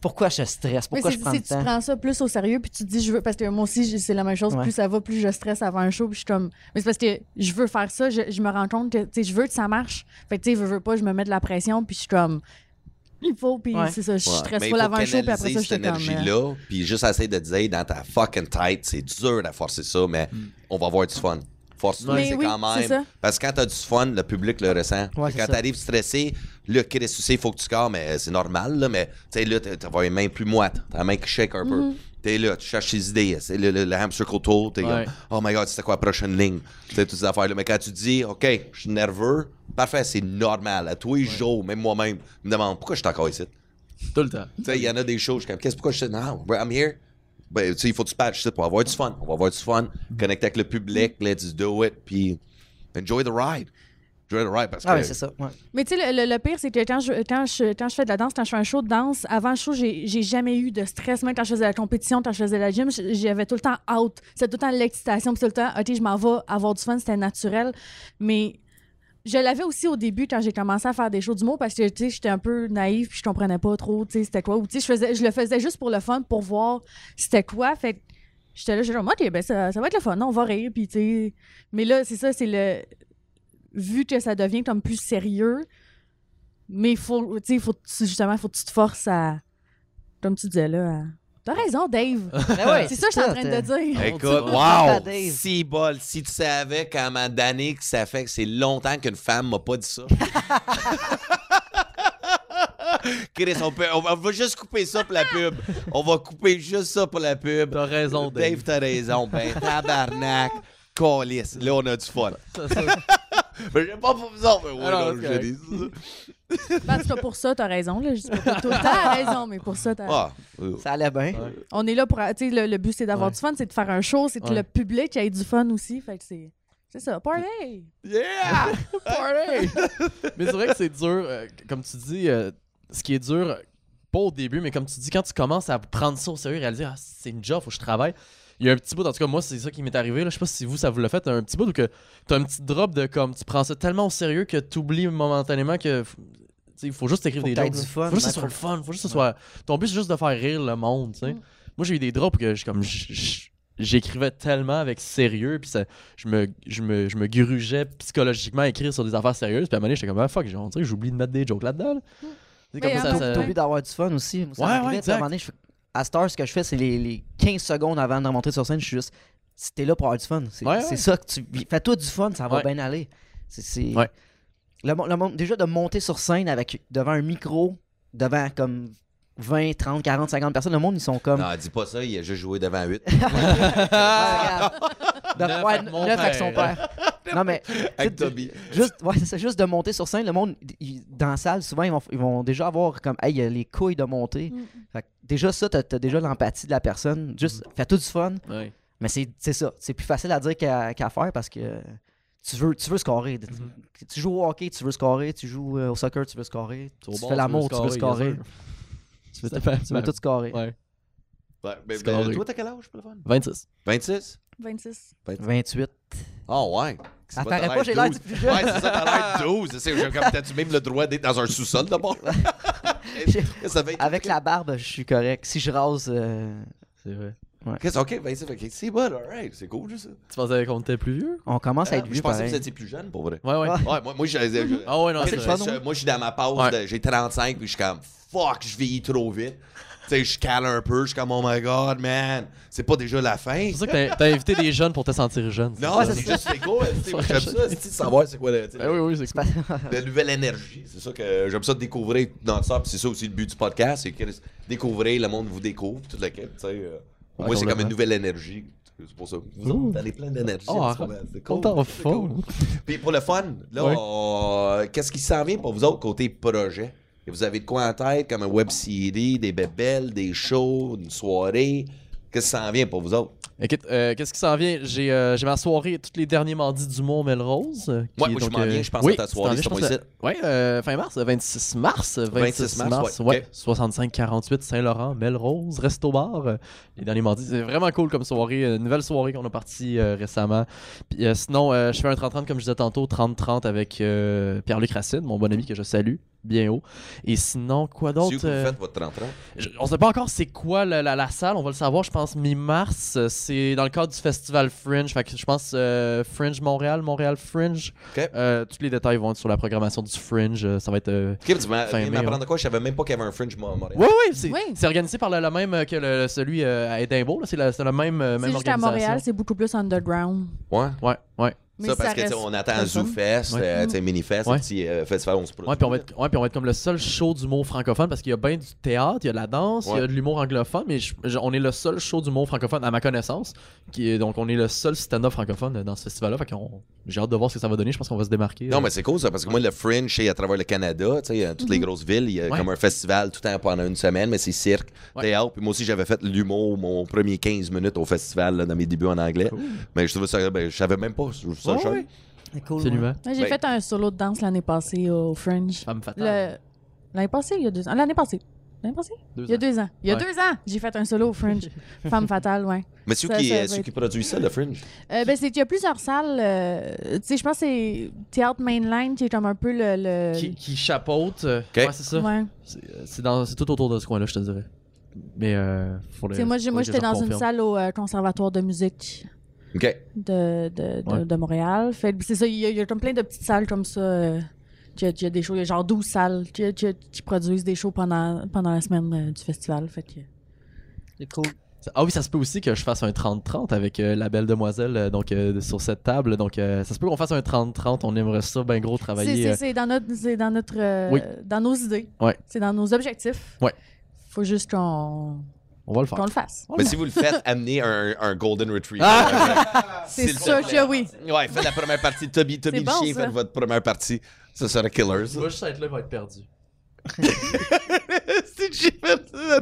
Pourquoi je stresse? Pourquoi je prends si le tu prends ça plus au sérieux, puis tu te dis, je veux. Parce que moi aussi, c'est la même chose. Ouais. Plus ça va, plus je stresse avant un show. Puis je suis comme. Mais c'est parce que je veux faire ça. Je, je me rends compte que, tu sais, je veux que ça marche. Fait que, tu sais, veux, veux pas, je me mets de la pression, puis je suis comme. Il faut, puis Ouais. c'est ça. Je il faut avant un show, puis après ça, je cette suis comme. euh, énergie-là, puis juste essayer de dire dans ta fucking tête, c'est dur de forcer ça, mais on va avoir du fun. Force-toi, c'est oui, quand même. ça. Parce que quand t'as du fun, le public le ressent. Ouais, quand t'arrives stressé, là, Chris, tu sais, il faut que tu scores, mais c'est normal, là, mais tu sais, là, t'as les mains plus moites, t'as la main qui shake un peu. T'es là, tu cherches tes idées, c'est le, le, le hamster tour, t'es Ouais. comme, oh my god, c'était quoi la prochaine ligne? Tu sais, toutes ces affaires-là. Mais quand tu dis, OK, je suis nerveux, parfait, c'est normal. À tous les jours, même moi-même, je me demande pourquoi je suis encore ici? Tout le temps. Tu sais, il y en a des choses, je suis comme, qu'est-ce pourquoi je suis non, I'm here. Ben, tu sais, il faut que tu patches ça pour avoir du fun. On va avoir du fun, connecter avec le public, let's do it, puis enjoy the ride. Enjoy the ride parce que. Ah, ouais, c'est ça. ouais. Mais tu sais, le, le- le pire, c'est que quand je, quand, je, quand je fais de la danse, quand je fais un show de danse, avant le show, j'ai j'ai jamais eu de stress. Même quand je faisais la compétition, quand je faisais la gym, j'avais tout le temps out. C'était tout le temps l'excitation. Puis tout le temps, OK, je m'en vais avoir du fun, c'était naturel. Mais je l'avais aussi au début quand j'ai commencé à faire des shows d'humour parce que tu j'étais un peu naïve puis je comprenais pas trop tu c'était quoi. Ou je, faisais, je le faisais juste pour le fun, pour voir c'était quoi. Fait j'étais là, j'étais comme, OK, ben ça, ça va être le fun, on va rire. Puis tu sais. Mais là, c'est ça, c'est le vu que ça devient comme plus sérieux, mais faut, faut, justement, faut que tu te forces à, comme tu disais là, à- T'as raison, Dave. Ben ouais, c'est ça que je suis en train de dire. Écoute, wow! Si bol, si tu savais comment d'années que ça fait que c'est longtemps qu'une femme m'a pas dit ça. Chris, on, peut, on, va- on va juste couper ça pour la pub. On va couper juste ça pour la pub. T'as raison, Dave. Dave, t'as raison. Ben, tabarnak. Calice. Là, on a du fun. Ça, ça- Mais j'ai pas pour vous autres. mais ouais, Alors, non, je dis ça. Ben, cas, pour ça, t'as raison. Là. Je dis pas que tout le temps t'as raison, mais pour ça, t'as Ah, euh, Ça allait bien. Ouais. On est là pour. Tu sais, le, le but, c'est d'avoir Ouais. du fun, c'est de faire un show, c'est que Ouais. le public ait du fun aussi. Fait que c'est. C'est ça, party! yeah! Party! mais c'est vrai que c'est dur, euh, comme tu dis, euh, ce qui est dur, euh, pas au début, mais comme tu dis, quand tu commences à prendre ça au sérieux, réaliser, ah, c'est une job, faut que je travaille. Il y a un petit bout, en tout cas, moi, c'est ça qui m'est arrivé. Là. Je sais pas si vous, ça vous l'a fait, un petit bout où que t'as un petit drop de comme, tu prends ça tellement au sérieux que t'oublies momentanément que. Il faut juste t'écrire Faut des jokes. fun, faut juste que ce soit le fun. Faut juste que ce soit. Ton but, c'est juste de faire rire le monde. Mm. Moi, j'ai eu des drops que je, comme, j'écrivais tellement avec sérieux, puis ça, je, me, je, me, je me grugeais psychologiquement à écrire sur des affaires sérieuses, puis à un moment donné, j'étais comme, ah fuck, j'oublie de mettre des jokes là-dedans. là. Ça, oublié d'avoir du fun aussi. Ça Ouais, ouais, à un moment donné, je fais- à Star, ce que je fais, c'est les, les 15 secondes avant de remonter sur scène, je suis juste. T'es là pour avoir du fun, c'est Ouais, c'est ouais. ça que tu. Fais-toi du fun, ça va bien aller. C'est. Le, le déjà de monter sur scène avec devant un micro, devant comme 20, 30, 40, 50 personnes. Le monde, ils sont comme. Non, dis pas ça, il a juste joué devant 8. Ouais, regarde. De- Neuf ouais, avec mon neuf avec son père. Non, mais Avec tu Toby. juste, ouais, c'est juste de monter sur scène, le monde, il- dans la salle, souvent, ils vont, ils vont déjà avoir comme, hey, il y a les couilles de monter. Mm. Fait que déjà, ça, t'as as déjà l'empathie de la personne. Juste, fais tout du fun. Mais c'est c'est ça. C'est plus facile à dire qu'à faire parce que tu veux, tu veux scorer. Mm-hmm. Tu joues au hockey, tu veux scorer. Tu joues euh, au soccer, tu veux scorer. Tu bord, fais l'amour, tu veux scorer. Tu veux, Ça fait- tu veux tout scorer. Ouais. Ouais, mais, Scoré. mais toi, t'as quel âge pour le fun? 26. 26? 26. 28. Oh, ouais. Attends, pas, j'ai l'air 12. du plus jeune. Ouais, c'est ça, t'as l'air 12. C'est j'ai comme t'as-tu même le droit d'être dans un sous-sol d'abord? Avec la barbe, je suis correct. Si je rase. euh, C'est vrai. Qu'est-ce- Ok, ben c'est ok, c'est bon, alright, c'est cool, juste ça. Tu pensais qu'on était plus vieux? on commence à être je vieux. pensais que vous étiez plus jeune, pour vrai. Ouais, ouais. Ouais. Moi, moi, je- je- Ah ouais, non, Ok, c'est je- vrai. je- moi, je suis dans ma pause, Ouais. de- j'ai 35, puis je suis comme, fuck, je vieillis trop vite. Tu sais, je cale un peu, je suis comme, oh my god, man, c'est pas déjà la fin. C'est pour ça que t'as- t'as invité des jeunes pour te sentir jeune. Non, c'est juste, c'est cool. J'aime ça, c'est de savoir c'est quoi le- Eh oui, oui, c'est cool. la nouvelle énergie. C'est ça que j'aime ça de découvrir dans ça. Puis c'est ça aussi le but du podcast, c'est que découvrir, le monde vous découvre, toute la quête. tu sais, euh, pour Ouais, moi, c'est comme une nouvelle énergie. C'est pour ça. Vous autres, avez plein d'énergie. Oh, moment. c'est cool. Puis pour le fun, là, Ouais. on- qu'est-ce qui s'en vient pour vous autres côté projet? Et vous avez de quoi en tête, comme un web CD, des bébelles, des shows, une soirée? Qu'est-ce qui s'en vient pour vous autres? Écoute, euh, qu'est-ce qui s'en vient? J'ai euh, ma soirée tous les derniers mardis du Mont Melrose. euh, qui Ouais, je m'en viens, je pense oui, à ta soirée, c'est ici. Ouais, euh, fin mars, 26 mars. 26, 26 mars, ouais, ok. 65-48 Saint-Laurent, Melrose, Resto Bar. les derniers mardis. C'est vraiment cool comme soirée. Une nouvelle soirée qu'on a partie récemment. Puis sinon, je fais un 30-30 comme je disais tantôt, 30-30 avec Pierre-Luc Racine, mon bon ami que je salue bien haut. Et sinon, quoi Si d'autre? vous euh, faites votre 30 je- on sait pas encore c'est quoi la, la- la salle, on va le savoir, je pense mi-mars. Euh, C'est dans le cadre du festival Fringe. Fait que je pense euh, Fringe Montréal, Montréal Fringe. Ok. Euh, tous les détails vont être sur la programmation du Fringe. Euh, ça va être. euh, Ok, tu viens de quoi? Je savais même pas qu'il y avait un Fringe Mo- Montréal. Oui, oui, c'est Oui. c'est organisé par le, le même que le- celui euh, à Edinburgh. là. C'est la- c'est le même, euh, C'est même juste à organisation. Montréal, c'est beaucoup plus underground. Ouais. Ouais, ouais. Mais ça, parce que on attend très Zoo fun. Fest, Ouais. euh, Mini-Fest, Ouais. petit euh, festival, on se produit. Ouais, puis on va être, ouais, puis on va être comme le seul show d'humour francophone parce qu'il y a bien du théâtre, il y a de la danse, il y a de l'humour anglophone, mais je- je- on est le seul show d'humour francophone à ma connaissance. Qui est, donc on est le seul stand-up francophone dans ce festival-là. Fait qu'on j'ai hâte de voir ce que ça va donner. Je pense qu'on va se démarquer. Non, mais c'est cool ça, parce que moi, le Fringe, à travers le Canada, tu sais, euh, toutes les grosses villes, il y a Ouais. comme un festival tout le temps pendant une semaine, mais c'est cirque, Ouais. théâtre. Puis moi aussi, j'avais fait l'humour, mon premier 15 minutes au festival, là, dans mes débuts en anglais. Mais je trouvais ça, ben, je savais même pas, je ça. C'est cool. Absolument. Ouais, J'ai Ben- fait un solo de danse l'année passée au Fringe. Femme fatale. Le- L'année passée, il y a deux ans. L'année passée. L'année passée? Deux Il y a ans. deux ans. Il y a Ouais. deux ans, j'ai fait un solo au Fringe. Femme fatale, ouais. Mais c'est qui, être- qui produit ça, le Fringe? Euh, ben, c'est qu'il y a plusieurs salles. euh, tu sais, je pense que c'est Théâtre Mainline qui est comme un peu le. le... Qui, qui chapeaute. euh, Ok. Ouais, c'est ça. Ouais. C'est euh, c'est dans- c'est tout autour de ce coin-là, je te dirais. Mais euh, moi, j'étais dans une salle. salle au euh, Conservatoire de musique De, de, de, Ouais. de Montréal. Fait c'est ça, il y, a- il y a comme plein de petites salles comme ça. euh, a, qui a des shows, il y a genre 12 salles qui, qui- qui produisent des shows pendant, pendant la semaine euh, du festival. Fait que... C'est cool. Ah oui, ça se peut aussi que je fasse un 30-30 avec euh, la belle demoiselle euh, donc, euh, sur cette table. Donc, euh, ça se peut qu'on fasse un 30-30. On aimerait ça, ben gros, C'est- travailler. C'est euh, c'est dans notre, c'est dans notre, euh, Oui. dans nos idées. Ouais. C'est dans nos objectifs. Ouais. Faut juste qu'on On va le faire. qu'on le fasse. Mais si vous le faites, amenez un, un Golden Retriever. Ah! C'est te sûr plaît. que oui. Ouais, faites la première partie de Toby. Toby C'est le bon, chien, ça. faites votre première partie. Ça serait killer, ça. Tu vas juste être là, il va être perdu. c'est fait ça.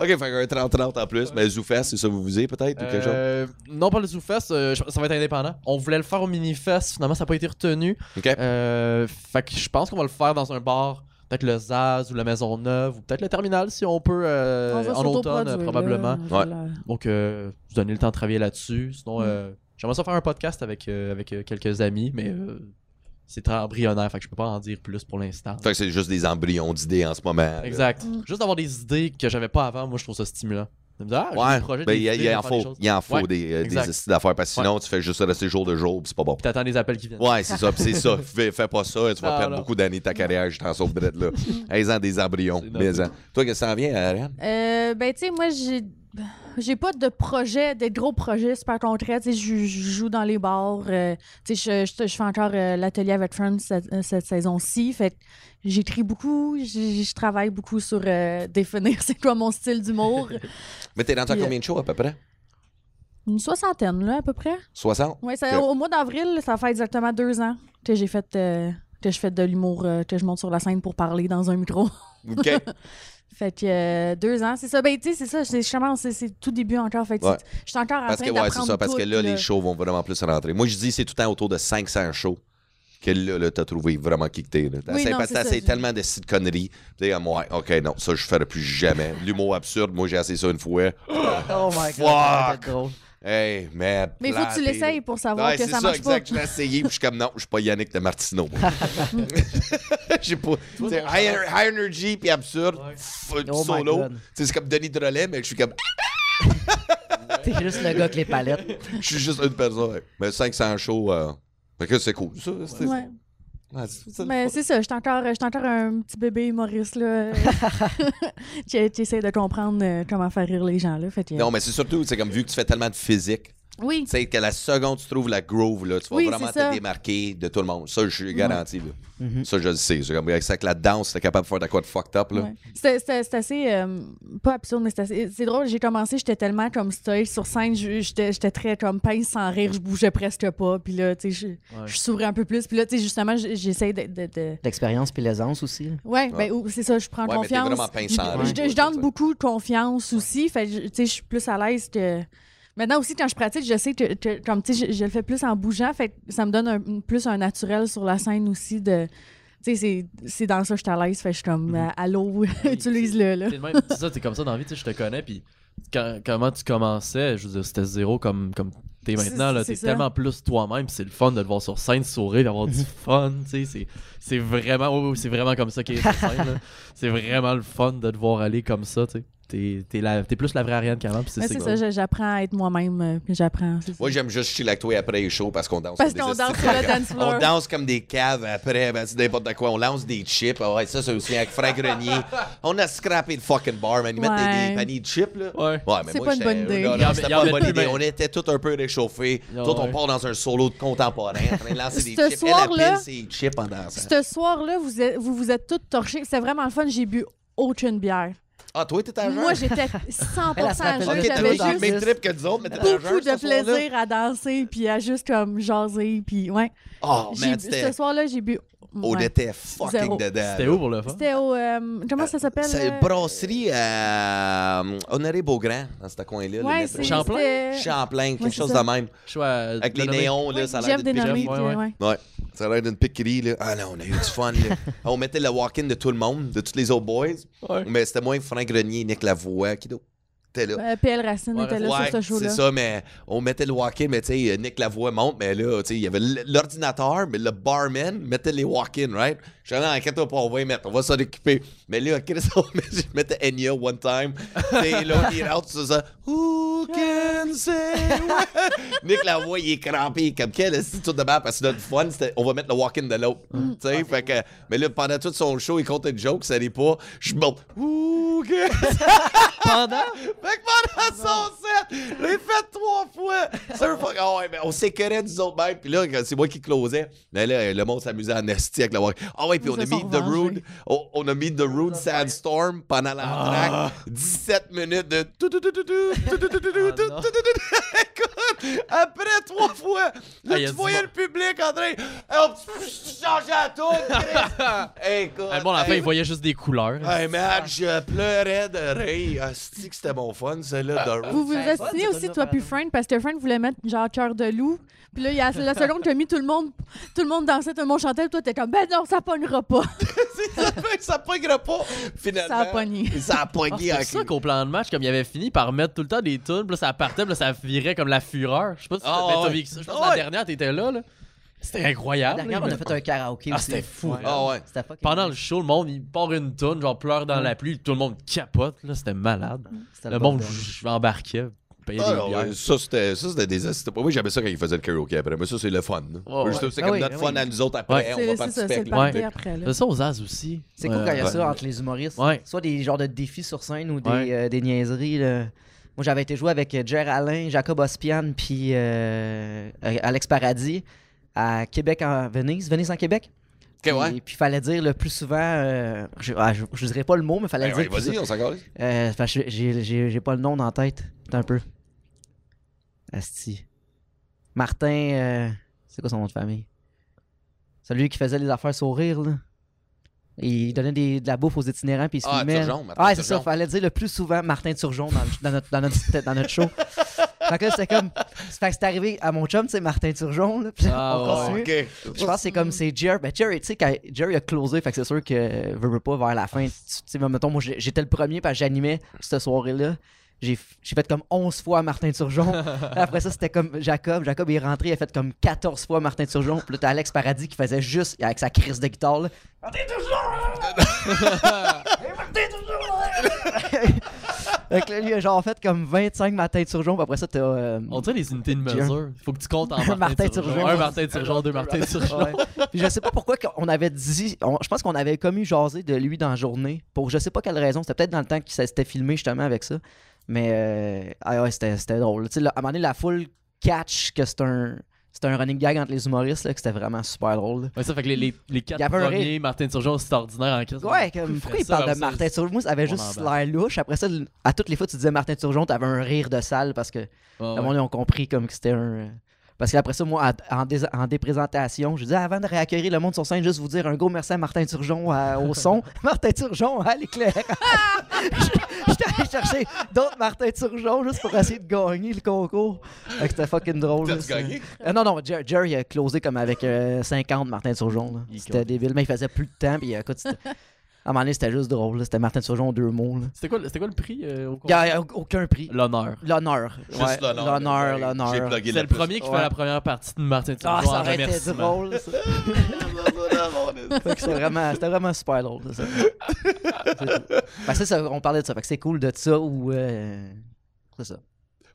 Ok, fait un 30-30 en plus. Mais ZooFest, c'est ça que vous visez peut-être ou quelque chose? Euh, non, pas le ZooFest, euh, je- ça va être indépendant. On voulait le faire au Minifest, finalement, ça n'a pas été retenu. Ok. Euh, fait que je pense qu'on va le faire dans un bar, peut-être le Zaz ou la Maison Neuve, ou peut-être le Terminal si on peut, euh, On en automne, là. probablement. Donc, euh, vous donner le temps de travailler là-dessus. Sinon, Mm. euh, j'aimerais ça faire un podcast avec, euh, avec quelques amis, mais euh, c'est très embryonnaire, fait que je peux pas en dire plus pour l'instant. Fait que c'est juste des embryons d'idées en ce moment. Exact. Mm. Juste d'avoir des idées que j'avais pas avant, moi je trouve ça stimulant. De ah, Ouais, des ben, des il il en des faut, il en faut Ouais, des, euh, des d'affaires parce que sinon tu fais juste rester jour de jour c'est pas bon. Puis t'attends les appels qui viennent. Ouais, c'est ça, pis c'est ça. Fais, fais pas ça, tu vas perdre beaucoup d'années de ta carrière, je t'en sauve de là. 15 ans des embryons. Toi, qu'est-ce que ça en vient, Ariane? Euh, ben, tu sais, moi, j'ai j'ai pas de projet, des gros projets super concrets. Tu sais, je, je joue dans les bars. euh, tu sais, je, je, je fais encore euh, l'atelier avec Friends cette, euh, cette saison-ci. Fait que j'écris beaucoup. Je, travaille beaucoup sur euh, définir c'est quoi mon style d'humour. Mais t'es à Puis, combien de shows à peu près? Une soixantaine, là, à peu près. 60? Ouais, ça, Ok. au mois d'avril, ça fait exactement deux ans que j'ai fait. euh, que je fais de l'humour, euh, que je monte sur la scène pour parler dans un micro. OK. Fait que euh, deux ans, c'est ça. Ben, tu sais, c'est ça. c'est- Je c'est- c'est tout début encore. Fait que Ouais. je suis encore en Parce train que, ouais, c'est ça. Parce que là, les shows vont vraiment plus rentrer. Moi, je dis, c'est tout le temps autour de 500 shows que là, là t'as trouvé vraiment qui que t'es. là. T'as Oui, essayé- non, c'est tellement de sites conneries. Tu sais, comme, ouais, OK, non, ça, je ferai plus jamais. L'humour absurde, moi, j'ai essayé ça une fois. Oh my god, Fuck. Hey, man. Mais il faut que tu l'essayes pour savoir Ouais, que ça ça, marche exact. pas. Je l'ai essayé, puis je suis comme, non, je suis pas Yannick de Martineau. J'ai pas. High, high energy, puis absurde. f- Oh solo. God. Tu sais, C'est comme Denis Drolet, mais je suis comme, T'es juste le gars avec les palettes. je suis juste une personne. ouais. Mais 500 shows, euh, fait que c'est cool, ça. c'est- Ouais. Mais fun. c'est ça, je suis encore, encore un petit bébé humoriste, là. qui, qui essaie de comprendre euh, comment faire rire les gens, là. Fait que, Non, mais c'est surtout, c'est comme vu que tu fais tellement de physique, Oui, tu sais, que la seconde tu trouves la groove, là, tu vas Oui, vraiment c'est ça. te démarquer de tout le monde. Ça, je suis garanti, là. Mhm. Ça, je le sais. C'est comme avec ça que la danse, t'es capable de faire de quoi de fucked up, là. Ouais. C'était assez. euh, pas absurde, mais c'est drôle. J'ai commencé, j'étais tellement comme stoïque sur scène. J'étais j'étais très comme pince sans rire. Je bougeais presque pas. Puis là, tu sais, je, je s'ouvrais un peu plus. Puis là, tu sais, justement, j'essaie de. de, de- L'expérience puis l'aisance aussi. là. Ouais, Ouais. ben, c'est ça, je prends Ouais, confiance. Je- c'est donne beaucoup de confiance aussi. Fait tu sais, je suis plus à l'aise que. Maintenant aussi, quand je pratique, je sais que, que- comme tu sais, je, je le fais plus en bougeant. Fait ça me donne un- plus un naturel sur la scène aussi de. Tu sais, c'est- dans ça que je suis à l'aise. Fait je suis comme, euh, allô, utilise-le, là. T'es le même- C'est ça, t'es comme ça dans la vie, tu sais, je te connais, puis quand- comment tu commençais, je veux dire, c'était zéro comme, comme t'es maintenant, là, t'es tellement plus toi-même, c'est le fun de te voir sur scène, sourire, d'avoir du fun, tu sais, c'est- vraiment, c'est vraiment comme ça qu'il est sur scène. C'est vraiment le fun de te voir aller comme ça, tu sais. T'es t'es plus la vraie Ariane qu'avant, c'est c'est c'est cool. ça, j'apprends à être moi-même. euh, puis j'apprends. c'est. Moi, j'aime juste chiller avec toi après les shows parce qu'on danse. Parce comme qu'on des danse sur le dance floor. On danse comme des caves après, ben, c'est n'importe quoi. On lance des chips. Ah ouais, ça, c'est aussi avec Frank Grenier. On a scrappé le fucking bar, man. Ils mettent des, Ouais. des paniers de chips, là. Ouais. Ouais, mais C'est pas une bonne idée. C'était pas une bonne idée. mais- On était tous un peu réchauffés. Ah Tout, on ouais. part dans un solo de contemporain en train de lancer des chips. Elle appelle ses chips en dansant. Ce soir-là, vous, êtes- vous vous êtes toutes torchées. C'était vraiment le fun. J'ai bu aucune bière. Ah, toi, t'étais à jeun? Moi, j'étais 100% Elle, elle se rappelle jeune. Ok, juste t'avais J'avais juste même trip que nous autres, mais t'étais à beaucoup jeun de plaisir à danser, puis à juste comme jaser, puis ouais. Oh, man, ce soir-là, j'ai bu. On ouais. était fucking Zéro. dedans. C'était où pour le fun? C'était au. euh, comment ça s'appelle? C'est euh? une brasserie à euh, Honoré Beaugrand, dans ce coin-là. Ouais. Champlain? Champlain, quelque Ouais, chose ça. de même. Avec les néons, là, Ouais, ça a l'air d'une Dynamite, ouais, euh, ouais. ouais. Ouais, ça a l'air d'une piquerie, là. Ah non, on a eu du fun, là. on mettait le walk-in de tout le monde, de tous les autres boys. Ouais. Mais c'était moins Frank Grenier, Nick Lavoie, qui d'autre? T'es là. Euh, PL Racine Ouais, était là Ouais, sur ce c'est show-là. ça, mais on mettait le walk-in, mais tu sais, Nick Lavoie monte, mais là, tu sais, il y avait l'ordinateur, mais le barman mettait les walk-in, right? Je suis allé en pas, on va y mettre, on va s'en occuper. Mais là, Chris, on met- je mettais Enya one time, et là, il out, c'est ça. Who can say? Nick Lavoie, il est crampé, comme quel c'est tout de même, parce que notre fun, c'était, on va mettre le walk-in de l'autre. Mm. Tu sais, fait que, mais là, pendant tout son show, il compte une joke, ça n'est pas, je monte, who can Pendant? Fait que pendant son set, fait trois fois. Surf, oh ah ouais, mais on s'écœurait du autres même. Puis là, c'est moi qui closais. Mais là, le monde s'amusait à Nasty avec la walk. Ah ouais, puis on a, mis The Rude, on, a mis The Rude Sandstorm pendant la ah. track. 17 minutes de. Écoute, après trois fois, là, ah, tu voyais le public en train. Oh, à tout. Écoute. Bon, à la fin, il voyait juste des couleurs. Hey, man, je pleurais de rire. C'était bon mon fun, celle-là, de Vous vous c'est aussi, pas toi puis Frank, parce que Frank voulait mettre genre cœur de loup. Puis là, il y a la seconde qui a mis tout le monde, tout le monde dansait, tout le monde chantait. puis Toi, t'es comme, ben non, ça pognera pas. ça pognera pas, finalement. Ça a pogné. Ça a Ah, pogné c'est ça qu'au plan de match, comme il avait fini par mettre tout le temps des tunes, puis là ça partait, puis là ça virait comme la fureur. Je sais pas si Ah, t'as ouais. vécu ça. Je pense Ah, que la ouais. dernière, t'étais là, là. C'était incroyable. Dernière, là, on a fait un karaoké Ah, aussi. c'était fou. Ouais. Ah ouais. Pendant le show, le monde, il part une tune, genre pleure dans la pluie, tout le monde capote, là, c'était malade. Le bon monde, je embarquais, payait Ah, des ça, c'était, ça, c'était des c'était pas- Moi, j'aimais ça quand ils faisaient le karaoke après. Mais ça, c'est le fun. Juste, ouais. C'est Ah comme oui, notre ah fun oui. à nous autres après. Ouais. On C'est va ça, participer avec public. après. Là. Ça aux As aussi. C'est cool Euh, quand il y a ouais. ça entre les humoristes. Ouais. Soit des genres de défis sur scène ou des, Ouais. euh, des niaiseries. là. Moi, j'avais été jouer avec Jer Alain, Jacob Ospian, puis euh, Alex Paradis à Québec en Venise. Venise en Québec. Ouais. Puis, puis fallait dire le plus souvent. euh, je, ah, je, je dirais pas le mot, mais fallait Ben, dire. Vas-y, on s'en. Euh, j'ai- pas le nom dans la tête. Un peu. Asti. Martin. euh, c'est quoi son nom de famille? Celui qui faisait les affaires sourire, là. Il donnait des- de la bouffe aux itinérants puis il se Ah, filmait. Turgeon, Martin Ouais, c'est ça. Fallait dire le plus souvent Martin Turgeon dans notre, dans, notre, dans notre show. fait que là, c'était comme. Fait que c'est arrivé à mon chum, tu sais, Martin Turgeon. Là, puis Ah, on ouais. continue. Ok. Je pense que c'est comme c'est Jerry. Ben Jerry, tu sais, quand Jerry a closé, fait que c'est sûr que veut, veut pas vers la fin. Tu sais, mettons, moi j'étais le premier parce que j'animais cette soirée-là. J'ai fait comme 11 fois Martin Turgeon. Après ça, c'était comme Jacob. Jacob est rentré, il a fait comme 14 fois Martin Turgeon. Puis là, t'as Alex Paradis qui faisait juste, avec sa crise de guitare, là, Martin Turgeon! Martin Turgeon! Fait que là, lui, il a genre fait comme 25 Martin Turgeon. Puis après ça, t'as. euh, On dirait les unités de mesure. Faut que tu comptes en Martin Martin, Turgeon. Turgeon. Un Martin Turgeon, deux Martin Turgeon. Ouais. Puis je sais pas pourquoi on avait dit. on- je pense qu'on avait commis jaser de lui dans la journée. Pour je sais pas quelle raison. C'était peut-être dans le temps qu'il s'était filmé justement avec ça. Mais euh, ah ouais, c'était c'était drôle. Tu sais, là, à un moment donné, la foule catch que c'est un. C'était un running gag entre les humoristes, là, que c'était vraiment super drôle. là. Ouais, ça fait que les, les, les quatre Il y avait un premiers, Martin Turgeon, c'est ordinaire en crise. Ouais, comme, pourquoi il parle de Martin Turgeon? Moi, ça avait juste l'air louche. Après ça, à toutes les fois, tu disais Martin Turgeon, t'avais un rire de salle parce que le monde, ils ont compris comme que c'était un. Parce qu'après ça, moi, en, en déprésentation, je disais avant de réaccueillir le monde sur scène, juste vous dire un gros merci à Martin Turgeon à- au son, Martin Turgeon à l'éclair. J'étais allé chercher d'autres Martin Turgeon juste pour essayer de gagner le concours. C'était fucking drôle. gagné? Euh, non, non, Jer- Jerry a closé comme avec euh, 50 Martin Turgeon. C'était débile, mais il faisait plus de temps. Puis, euh, écoute, à un moment donné, c'était juste drôle. C'était Martin Turgeon en deux mots. là. C'était quoi, quoi le prix euh, au Il n'y a aucun prix. L'honneur. L'honneur. Juste Ouais, l'honneur. L'honneur, C'est le plus. premier qui Ouais. fait la première partie de Martin Ah, Turgeon ça aurait été drôle, ça. Fait que c'était vraiment, c'était vraiment super drôle, c'est ça. Ben, ça, on parlait de ça. Fait que c'est cool de ça ou. euh, c'est ça.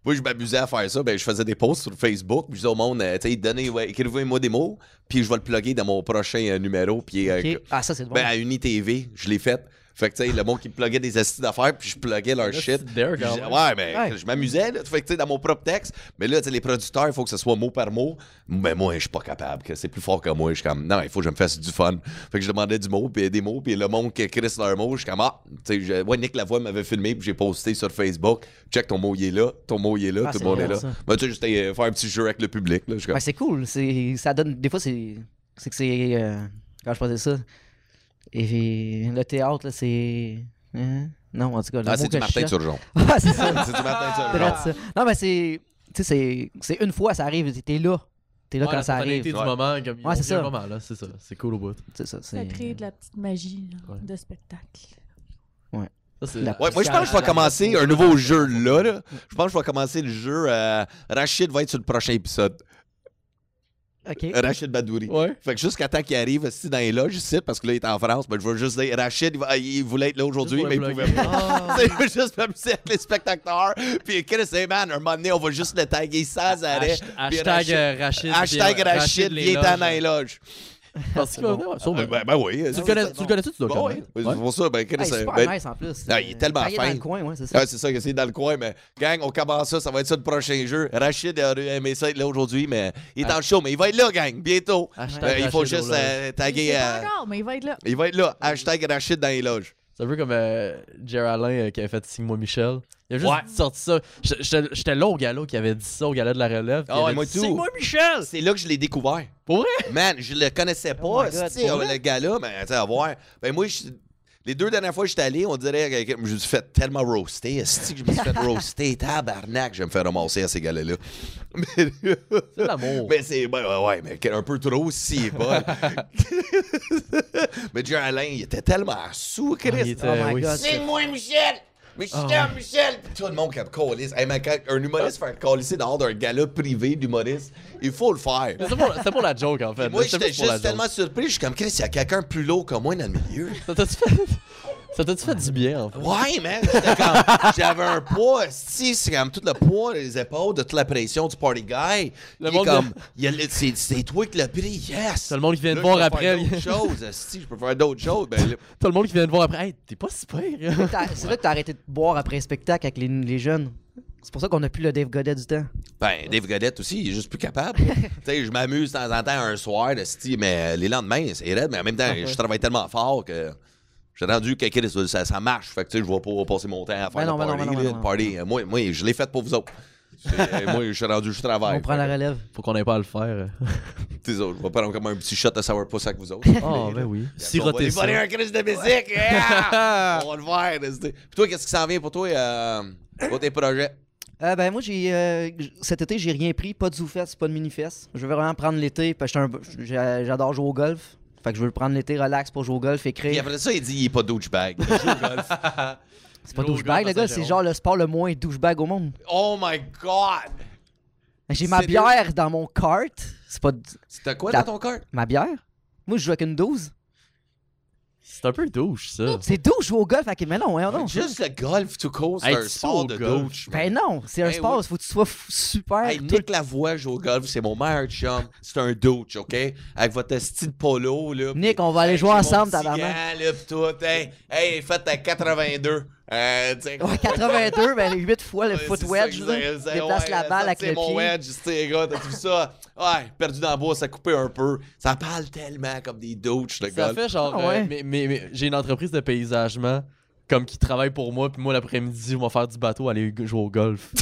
Moi, je m'amusais à faire ça. Ben, je faisais des posts sur Facebook. Puis je disais au monde, euh, tu sais, ouais, écrivez-moi des mots. Puis je vais le plugger dans mon prochain euh, numéro. Puis euh. Ah, ça, c'est drôle. ben, à UniTV, je l'ai fait. Fait que, tu sais, le monde qui me pluguait des astuces d'affaires, puis je pluguais leur shit. there, Puis je- ouais, mais je m'amusais, là. Fait que, tu sais, dans mon propre texte. Mais là, tu sais, les producteurs, il faut que ce soit mot par mot. Mais moi, je suis pas capable. que C'est plus fort que moi. Je suis comme, non, il faut que je me fasse du fun. Fait que je demandais du mot, puis des mots, puis le monde qui écrit leur mot, je suis comme, ah, tu sais, je- ouais, Nick Lavoie m'avait filmé, puis j'ai posté sur Facebook. Check ton mot, il est là. Ton mot, il est là. Ah, tout le monde est là. Mais tu sais, juste euh, faire un petit jeu avec le public, là. Ben, c'est cool. C'est, ça donne. Des fois, c'est. C'est que c'est. euh, quand je faisais ça? Et le théâtre, là, c'est. hein? Non, en tout cas. le ah, c'est du Martin cherche- Turgeon. Ah, c'est ça. c'est du Martin Turgeon. ça. Non, mais c'est. Tu sais, c'est- c'est une fois, ça arrive. T'es là. T'es là Ouais, quand la ça arrive. du Ouais. moment, comme Ouais, c'est ça. un moment là, c'est ça, c'est cool au bout. C'est ça. Ça C'est... crée de la petite magie là, Ouais. de spectacle. Ça, Ouais, moi, je pense que je vais commencer un nouveau jeu là, là. Je pense que je vais commencer le jeu. euh, Rachid va être sur le prochain épisode. Ok. Rachid Badouri. Ouais. Fait que jusqu'à temps qu'il arrive ici dans les loges ici, parce que là, il est en France, ben, je vais juste dire Rachid, il, va- il voulait être là aujourd'hui, mais il pouvait pas. Tu sais, juste m'amuser avec les spectateurs. Puis Chris, hey man, un moment donné, on va juste le taguer sans arrêt. Hashtag euh, Rachid. Hashtag puis, euh, Rachid, les viens loges. dans les loges. Parce qu'il va venir, ouais, sûrement. Ben, ben, ben oui. Tu le connais- tu le connais-tu, tu dois le connaître. Ouais. C'est pour ça, ben, Chris, Hey, super ben, nice en plus. Ah, il est tellement Quand est fin. dans le coin, ouais, c'est ça. Ouais, c'est ça que c'est dans le coin, mais gang, on commence ça, ça va être ça le prochain jeu. Rachid a aimé ça être là aujourd'hui, mais il est Ah. en show, mais il va être là, gang, bientôt. Hashtag Euh, il faut Rachid juste au euh, Il taguer. sait pas euh, encore, mais il va être là. il va être là. Hashtag Rachid dans les loges. C'est un peu comme euh, Jerry Alain euh, qui avait fait Signe-moi Michel. Il a juste Ouais. sorti ça. J'étais- là au gala qui avait dit ça au gala de la relève. Il ouais, avait moi dit, tout. Signe-moi Michel! C'est là que je l'ai découvert. Pour vrai? Man, je le connaissais Oh pas, my God, vrai? le gars-là, mais tu sais, à voir. Ben moi, je- les deux dernières fois que j'étais allé, on dirait que je me suis fait tellement roaster. Est-ce que je me suis fait roaster? Tabarnak, je vais me faire ramasser à ces gars-là. Mais, C'est l'amour. mais c'est. Ben, ouais, ouais, mais un peu trop si bon. mais Jerry Alain, il était tellement sous, Chris. Ah, était- Oh my oui, God. c'est- moi Michel! Michel, Ah. Michel! Puis tout le monde qui a calissé. Hey, man, quand un humoriste fait calisser dehors d'un gala privé d'humoriste, il faut le faire. Mais C'est pour, la joke en fait. Moi, j'étais juste tellement surpris. Je suis comme, Chris, il y a quelqu'un plus lourd que moi dans le milieu. Ça t'a-tu fait... Du bien en fait? Ouais, man. J'avais un poids, si, c'est comme tout le poids, les épaules, de toute la pression du party guy. Le Il est monde comme, c'est, toi qui l'as pris, yes. T'as le monde qui vient te voir je peux après. faire d'autres choses, si, je peux faire d'autres choses. Ben, T'as le monde qui vient te voir après. Hey, t'es pas si pire. T'as- C'est là que t'as arrêté de boire après le spectacle avec les, les jeunes. C'est pour ça qu'on a plus le Dave Godet du temps. Ben, Dave Godette aussi, il est juste plus capable. tu sais, je m'amuse de temps en temps un soir de mais les lendemains, c'est raide, mais en même temps, Parfait. je travaille tellement fort que j'ai rendu que Chris, ça, ça marche. Fait que tu sais, je vais pas passer mon temps à faire Ben non, le ben non, party. non, là, le non. party. Moi, moi, je l'ai fait pour vous autres. Euh, moi, je suis rendu, je travaille. On prend la relève. Faut qu'on ait pas à le faire. T'es autres, je vais prendre comme un petit shot de sourpuss avec vous autres. Oh, ben oui. Siroter On va ça. un Chris de musique. yeah! On va le faire. Puis toi, qu'est-ce qui s'en vient pour toi, euh, pour tes projets? Euh, ben moi j'ai euh, cet été j'ai rien pris, pas de zoufest, pas de mini-fest. Je veux vraiment prendre l'été parce que j'adore jouer au golf. Fait que je veux le prendre l'été relax pour jouer au golf, Puis écrire. après ça, il dit il est pas douchebag. Il joue au golf. C'est pas douchebag le gars, c'est genre le sport le moins douchebag au monde. Oh my God! J'ai ma bière dans mon cart. C'est pas C'était quoi La- dans ton cœur? ma bière? Moi je joue avec une 12. C'est un peu douche, ça. C'est douche jouer au golf avec mais non, hein, non. Juste le golf tout court, c'est Hey, un tu sport joues de au golf? douche. Ben non, c'est un Hey, sport, oui. faut que tu sois f- super. Hey, tout- Nick Lavoie joue au golf, c'est mon meilleur chum. C'est un douche, OK? Avec votre style polo, là. Nick, on va aller jouer ensemble, tabarnak. gant, là, pis tout. Hey, hey, faites à 82. Euh, tu sais, Ouais, 82, ben 8 fois le Ouais, foot c'est wedge, ça, là. c'est- c'est- Déplace ouais, la ça, balle avec c'est le mon pied. wedge, tu sais, gars, t'as vu ça? Ouais, perdu dans la bois, ça coupé un peu. Ça parle tellement comme des douches, le Ça golf. fait genre. Ah ouais. euh, mais, mais- mais j'ai une entreprise de paysagement comme qui travaille pour moi, puis moi l'après-midi, on va faire du bateau, aller jouer au golf.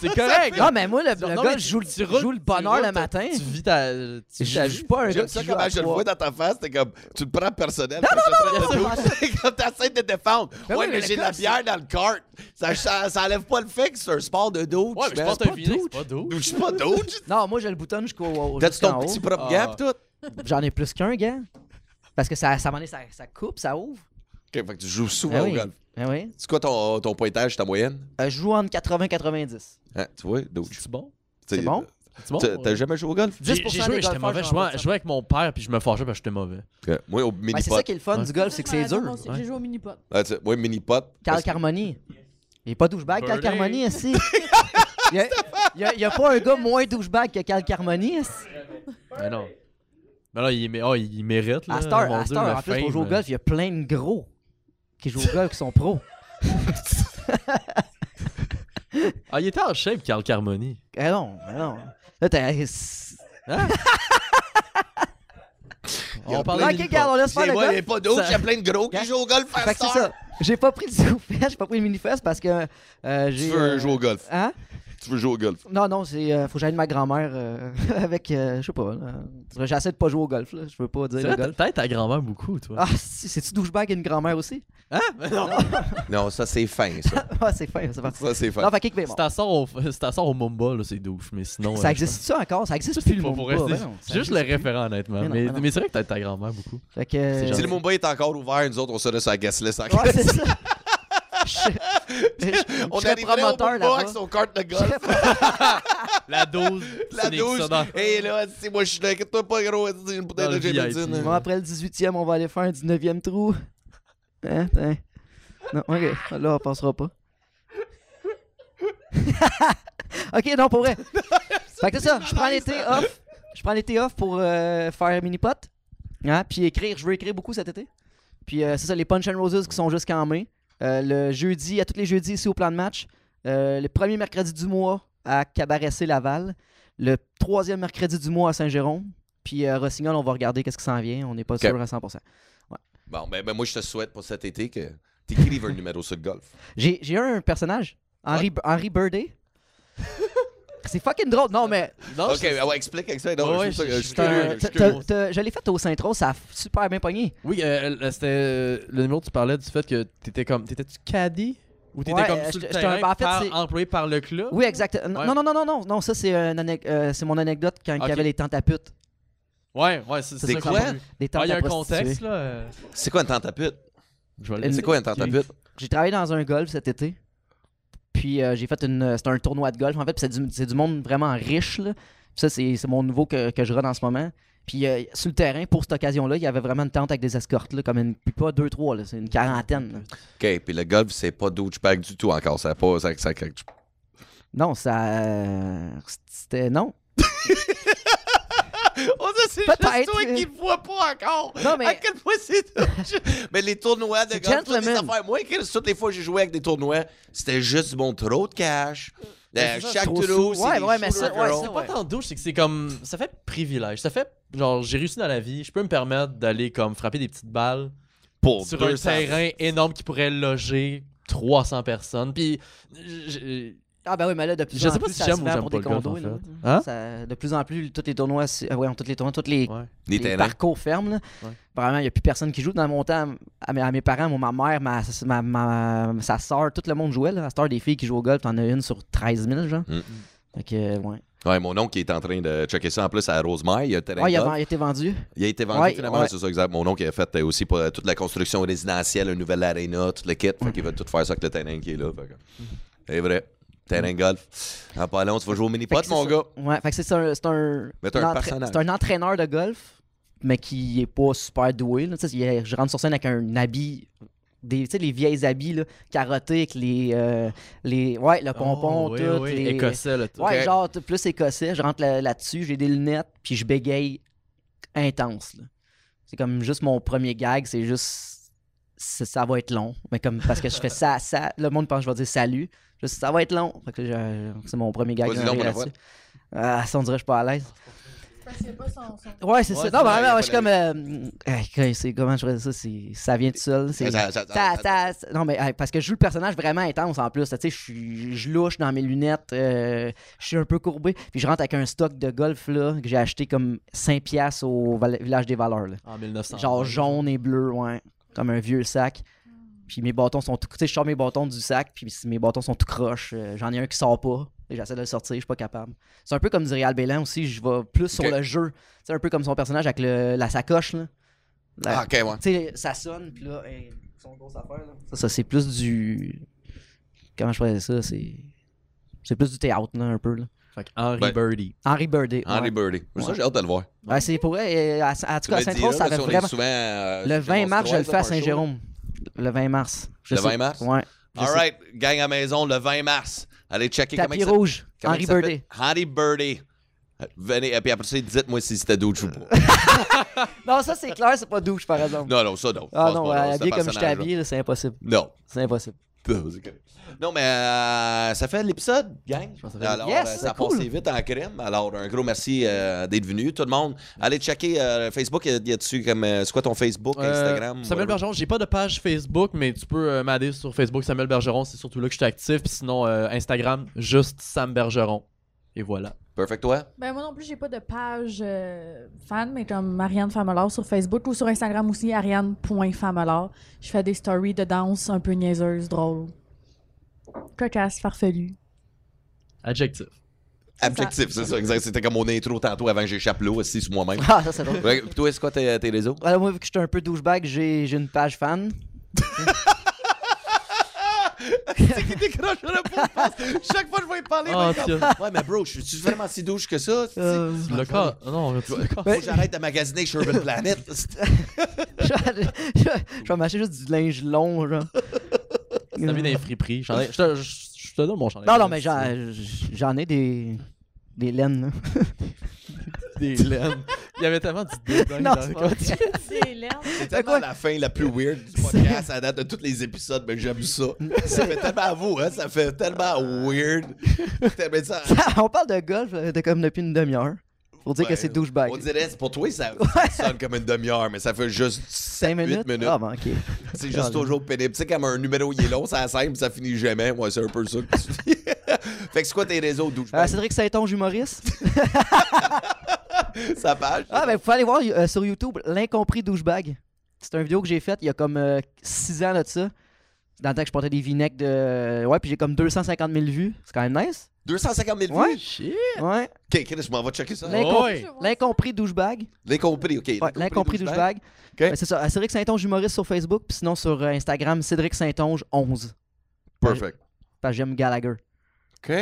c'est correct! Non, mais moi, le, Non, le gars, je joue, le- tu je roules- joue le tu bonheur le matin. Tu vis ta. Tu Je ta joue pas un gars qui ça joue comment à je le trois. vois dans ta face, t'es comme, tu le prends personnel. Non, non, C'est comme t'essaies de te défendre. Ben ouais, oui, mais j'ai de gars, la bière dans le cart. Ça, ça, ça enlève pas le fait que c'est un sport de douche. Ouais, mais je pense que C'est pas douche. Je suis pas douche. Non, moi, je le boutonne jusqu'au au- T'as-tu ton petit propre Ah. gant pis tout? J'en ai plus qu'un, gars. Parce que ça, ça, m'en est- ça, ça coupe, ça ouvre. Ok, fait que tu joues souvent Ah au oui. golf. Ah oui. C'est quoi ton, ton pointage, ta moyenne? Euh, je joue entre 80 et 90. Hein, tu vois, douche. C'est bon? C'est bon? C'est bon? T'as t'as jamais joué au golf? J'ai 10% j'ai des joué, j'étais mauvais. Je jouais, avec mon père, puis je me fâchais parce que j'étais mauvais. Moi, au Ben, mini-pot. c'est ça qui est le fun Ouais. du golf, c'est que c'est dur. J'ai joué au mini-pot. Ah, moi, mini-pot. Carl Carmoni. Il est pas douchebag, Carl. Carmoni, ici. Il y a, pas un gars moins douchebag que Carl Carmoni. ici. Mais non. Mais là, il, mé- oh, il mérite. Là, À Dieu, le en plus, pour jouer au golf, il y a plein de gros qui jouent au golf qui sont pros. Ah, il était en shape, Carl Carmoni. Eh non, eh non. Là, t'as. Hein? Il on parlait Ok, de regarde, on laisse faire le il golf. a pas Ça- il y a plein de gros qui Hein? jouent au golf à ça. J'ai pas pris zoufest, j'ai pas pris le mini-fest parce que euh, Tu veux euh, jouer au golf. Hein? Tu veux jouer au golf? Non, non, c'est. euh, faut que j'aille de ma grand-mère euh, avec. euh, je sais pas. J'essaie de pas jouer au golf, là. Je veux pas dire C'est le golf. t'as ta grand-mère beaucoup, toi. Ah, si, c'est-tu douchebag une grand-mère aussi? Hein? Mais non. Non, ça, c'est fin, ça. ah, c'est fin, c'est parti. Ça, c'est fin. Non, fait que, Si t'as sort au, si t'as sort au Mumba, là, c'est douche. Mais sinon. Ça euh, existe ça encore? Ça existe plus le pas, rester- ben Juste le référent, honnêtement. Mais non, Mais, c'est vrai que t'as ta grand-mère beaucoup. Fait que. C'est Si le Mumbai est encore ouvert, nous autres, on serait sur la guest list. Ouais, c'est ça. Je- je- On je serais promoteur là-bas. avec son carte de golf. La 12. La c'est des douche. sonores. Et là, si moi, je suis là, inquiète-toi pas, gros. c'est une bouteille Dans de. Jameson. Bon, après le 18e, on va aller faire un 19e trou. Hein? hein. Non, ok. Là, on passera pas. ok, non, pour vrai. fait que c'est ça. Je prends l'été off. Je prends l'été off pour euh, faire mini-pot. Hein? Puis écrire. Je veux écrire beaucoup cet été. Puis euh, c'est ça, les Punch and Roses qui sont jusqu'en mai. Euh, le jeudi, à tous les jeudis ici au plan de match. Euh, le premier mercredi du mois à Cabaret Laval. Le troisième mercredi du mois à Saint-Jérôme. Puis euh, Rossignol, on va regarder qu'est-ce qui s'en vient. On n'est pas sûr à 100%. Bon, ben, ben, moi, je te souhaite pour cet été que t'écrives un numéro sur le golf. J'ai j'ai un personnage, Henry, Henry Birday. C'est fucking drôle. Non, mais Non, Ok, c'est- ouais, explique avec ça. Non, Ouais, je, je- je je- je je l'ai fait au Saint-Rose, ça a super bien pogné. Oui, euh, euh, c'était euh, le numéro que tu parlais du fait que t'étais comme. T'étais-tu caddie? Ou t'étais Ouais, comme euh, sur le terrain en fait, par- employé par le club? Oui, exact. Non, Ouais. non, non, non, non, non, ça c'est euh, mon anecdote quand il y avait les tentes à pute. Ouais, ouais, c'est C'est c'est quoi? ça. Des tentes Ah, il y a un contexte, là. C'est quoi une tente à pute? Je vais le- Une- C'est quoi une tente à pute? J'ai travaillé dans un golf cet été. Puis euh, j'ai fait une. C'était un tournoi de golf en fait. Puis c'est du, du monde vraiment riche. Là. Puis ça, c'est mon nouveau que, que je run en ce moment. Puis euh, sur le terrain, pour cette occasion-là, il y avait vraiment une tente avec des escortes. Là, comme une. Puis pas deux, trois, c'est une quarantaine. là. Ok, puis le golf, c'est pas douchebag du tout encore. Ça pas. Ça- Non, ça. euh, C'était. Non. Oh, c'est juste toi qui le vois pas encore. Non, mais- À quel point c'est. Mais les tournois de C'est golf, toutes les affaires. Moi, toutes les fois que j'ai joué avec des tournois, c'était juste bon trop de cash. Euh, c'est ça, chaque sous. c'est Ouais, des ouais, mais ça- ouais. C'est pas tant douche, c'est que c'est comme. Ça fait privilège. Ça fait. Genre, j'ai réussi dans la vie. Je peux me permettre d'aller comme frapper des petites balles Pour sur un 200. terrain énorme qui pourrait loger 300 personnes. Puis. Ah ben oui, mais là, de plus Je en sais pas plus, si ça j'aime se ou j'aime pour pas des le golf, condos. en là. fait. Hein? Ça- de plus en plus, tous les tournois, c'est- ouais, tous les tournois, tous les, Ouais. Les les terrains. parcours fermes. Là. Ouais. Vraiment, il n'y a plus personne qui joue. Dans mon temps, à mes, à mes parents, moi, ma mère, ma, ma, ma- sa soeur, tout le monde jouait. Là. À cette heure, des filles qui jouent au golf, t'en as une sur 13 000, genre. Mm. Fait que, euh, ouais. Ouais, mon oncle qui est en train de checker ça en plus à Rosemère. Il y a un terrain Ouais, il de a, golf. il a été vendu. Il a été vendu Ouais, finalement, ouais. c'est ça, exact. Mon oncle il a fait euh, aussi pour, euh, toute la construction résidentielle, une nouvelle arena, tout le kit. Fait qu'il va tout faire ça avec le terrain qui est là. fait que- C'est vrai. Terrain de golf. En pas long, tu vas jouer au mini Fait pot, que mon gars. Ouais, fait que c'est un, c'est un, Mais t'as un entra- personnage. c'est un entraîneur de golf, mais qui est pas super doué. là. Il je rentre sur scène avec un habit, des, tu sais, les vieilles habits là, carottés avec les, euh, les, ouais, le pompon, Oh, oui, tout. oui, les... Écossais, là. tout. Ouais, genre plus écossais. Je rentre là- là-dessus, j'ai des lunettes, puis je bégaye intense. là. C'est comme juste mon premier gag, c'est juste. Ça va être long. Mais comme parce que je fais ça, ça. Le monde pense que je vais dire salut. Juste, ça va être long. Fait que je- c'est mon premier gag. Je. Ah, ça, on dirait que je suis pas à l'aise. Parce qu'il pas son- son- Ouais, c'est Ouais, ça. c'est Non, mais je suis comme. euh, c'est comment je ferais ça? c'est- Ça vient tout seul. c'est- Ça- non, mais parce que je joue le personnage vraiment intense en plus. Tu sais, je suis- je louche dans mes lunettes, euh, je suis un peu courbé. Puis je rentre avec un stock de golf là, que j'ai acheté comme 5$ piastres au village des valeurs. là. En 1900. Genre jaune et bleu, ouais. Comme un vieux sac. Puis mes bâtons sont tout. Tu sais, je sors mes bâtons du sac, puis mes bâtons sont tout croches. Euh, J'en ai un qui sort pas. Et j'essaie de le sortir, je suis pas capable. C'est un peu comme dirait Al Bélan aussi, je vais plus sur le jeu. C'est un peu comme son personnage avec le- la sacoche, là. La- Ah, ok, ouais. tu sais, ça sonne, puis là, hey, son grosse affaire, là. Ça, ça, c'est plus du. Comment je faisais ça? C'est. C'est plus du théâtre, là, un peu, là. Fait que Henry Ben, Birdie. Henry Birdie. Henry ouais. Birdie. Ça, j'ai hâte de le voir. Ouais, c'est pour à tout cas, à diras, ça avait vraiment. souvent, euh, Le on 20 se mars, je le fais à. Saint-Jérôme. Le 20 mars. Je Le sais- 20 mars? Ouais. All right, gang à maison, le 20 mars. Allez checker comment Tapis s'appelle. rouge. Comment Henry? Birdie. Henry Birdie. Venez, et puis après ça, dites-moi si c'était douche ou pas. Non, ça, c'est clair, c'est pas douche, par exemple. Non, non, ça, non. Ah non, c'est habillé comme je personnage, habillé, c'est impossible. Non. C'est impossible. Non, mais euh, ça fait l'épisode, gang. pense que ça fait- Alors, Yes, euh, ça a cool. passé vite en crème. Alors, un gros merci euh, d'être venu, tout le monde. Allez checker Facebook. Il y a dessus comme. c'est quoi ton Facebook, Instagram? Samuel? Bergeron, j'ai pas de page Facebook, mais tu peux m'aider sur Facebook Samuel Bergeron, c'est surtout là que je suis actif. Puis sinon, Instagram, juste Sam Bergeron. Et voilà. Perfect, toi? Ben moi non plus, j'ai pas de page euh, fan, mais comme Marianne Famelard sur Facebook ou sur Instagram aussi, ariane.famelard. Je fais des stories de danse un peu niaiseuses, drôles. Cocasse, farfelu. Adjectif. Objectif, c'est ça, exact. C'était comme mon intro tantôt avant que j'échappe l'eau aussi sur moi-même. Ah, ça, c'est drôle. Ouais, toi, c'est quoi tes, tes réseaux? Alors, moi, vu que je suis un peu douchebag, j'ai j'ai une page fan. c'est qui décroche le Chaque fois que je vais parler, Oh, il va tiens. comme, Ouais, mais bro, je suis vraiment si douche que ça? Euh, Le cas. Non, tu Faut que j'arrête de magasiner sur Urban Planet. je, je- je vais m'acheter juste du linge long, genre. T'as mis dans les friperies. J'en ai- Je te, je- je te donne mon chandail. Non, non, mais j'en j'en ai des, des laines. là. Des laines. Il y avait tellement d'idées. dedans, Non, dans- c'est pas comme- vrai. C'est tellement la fin la plus weird du podcast à date de tous les épisodes, mais j'aime ça. Ça fait tellement à vous, hein? Ça fait tellement weird. Ça- On parle de golf de comme depuis une demi-heure. Pour dire que c'est douchebag. On dirait, pour toi, ça, ça sonne comme une demi-heure, mais ça fait juste 5 8 minutes? minutes. Ah, bon, ok. C'est juste toujours pénible. Tu sais, comme un numéro il est long, ça simple, ça finit jamais. Moi, c'est un peu ça que tu dis. Fait que c'est quoi tes réseaux, douche Euh, Cédric Saint-Onge, humoriste. Sa page? Ah, ben, vous pouvez aller voir euh, sur YouTube L'incompris douchebag. C'est une vidéo que j'ai faite il y a comme 6 ans là, de ça. Dans le temps que je portais des vinaigres de. Ouais, puis j'ai comme 250 000 vues. C'est quand même nice. 250 000 vues? Ouais. Shit. Ouais. Ok, Chris, je m'en vais checker ça. Ouais. L'incompris douchebag. L'incompris, ok. Ouais, L'incompris douchebag. Ben, c'est ça. euh, Cédric Saint-Onge, humoriste sur Facebook. Puis sinon sur euh, Instagram, Cédric Saint-Onge 11. Perfect. Parce que j'aime Gallagher. Ok.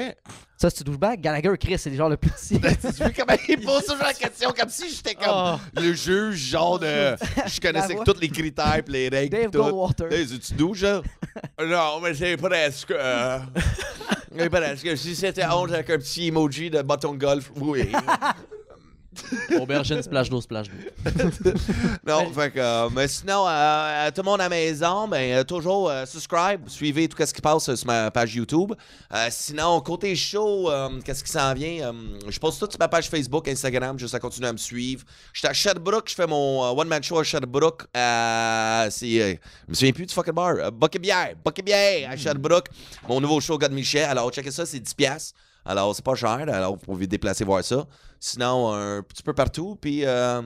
Ça, c'est douchebag. Gallagher, Chris, c'est genre le plus petit. tu vois comment il pose toujours la question comme si j'étais comme Oh. le juge, genre de. Je connaissais tous les critères pis les règles. Dave tout. Goldwater. Hey, tu douche, là? non, mais c'est presque. Euh... c'est presque. Si c'était 11 avec un petit emoji de bâton de golf, oui. Aubergine, splash d'eau, splash d'eau. Non, fait que, euh, mais sinon, euh, à tout le monde à la maison, ben, euh, toujours euh, subscribe, suivez tout ce qui passe euh, sur ma page YouTube. Euh, sinon, côté show, euh, qu'est-ce qui s'en vient? Euh, je poste tout sur ma page Facebook, Instagram, juste à continuer à me suivre. Je suis à Sherbrooke, je fais mon euh, one-man show à Sherbrooke. Euh, c'est, euh, je me souviens plus du fucking bar. Euh, Bucket Bière, Bucket Bière à Sherbrooke. Mon nouveau show, God Michel. Alors, checkez ça, c'est 10$. Alors, c'est pas cher. Alors, vous pouvez déplacer voir ça. Sinon, un petit peu partout. Puis, euh,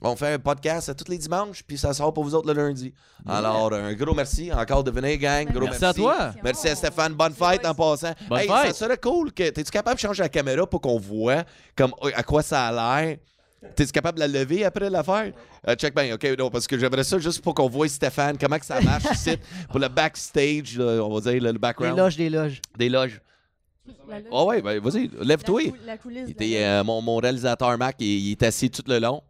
on fait un podcast tous les dimanches. Puis, ça sort pour vous autres le lundi. Alors, un gros merci encore de venir, gang. Gros Merci à toi. Merci à Stéphane. Bonne fête en passant. Bonne hey, fête. Ça serait cool. que T'es-tu capable de changer la caméra pour qu'on voit comme, euh, à quoi ça a l'air? T'es-tu capable de la lever après l'affaire? Euh, check bien, OK, non, parce que j'aimerais ça juste pour qu'on voit Stéphane, comment que ça marche ici, pour le backstage, là, on va dire, le, le Des background. loges, des loges. Des loges. Ah ouais, ben vas-y, la lève-toi. cou- La coulisse. Était, la- euh, mon, mon réalisateur Mac, il, il est assis tout le long.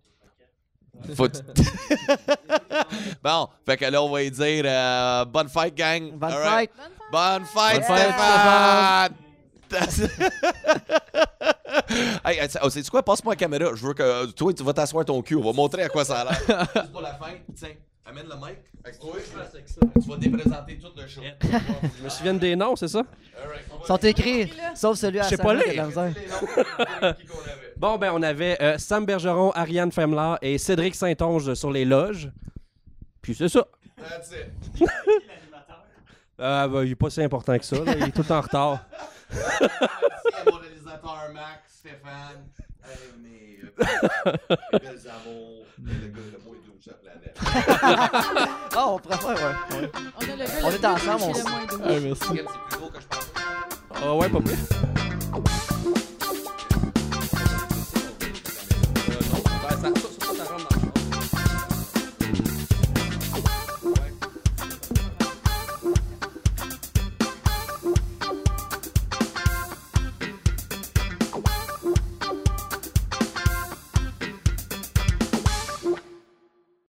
Faut bon, fait que là, on va lui dire euh, bonne fête, gang. Bonne All right. fête. Bonne fête, Stéphane! hey, hey, oh, sais-tu quoi? Passe-moi la caméra. Je veux que toi, tu vas t'asseoir ton cul. On va montrer à quoi ça a l'air. Juste pour la fin. Tiens, amène le mic. Tu vas déprésenter tout le show. Je me souviens des noms, c'est ça? Sont écrits, sauf celui à Je sais pas de lire. Bon, ben, on avait euh, Sam Bergeron, Ariane Femler et Cédric Saint-Onge sur les loges. Puis c'est ça. That's it. Euh, ben, il est pas si important que ça. là. Il est tout en retard. Merci à mon réalisateur Max, Stéphane, euh, mes euh, mes belles amours, le gars le Ah, on ouais. On est ensemble, merci. Ah, ouais, pas plus. Euh, non, ça-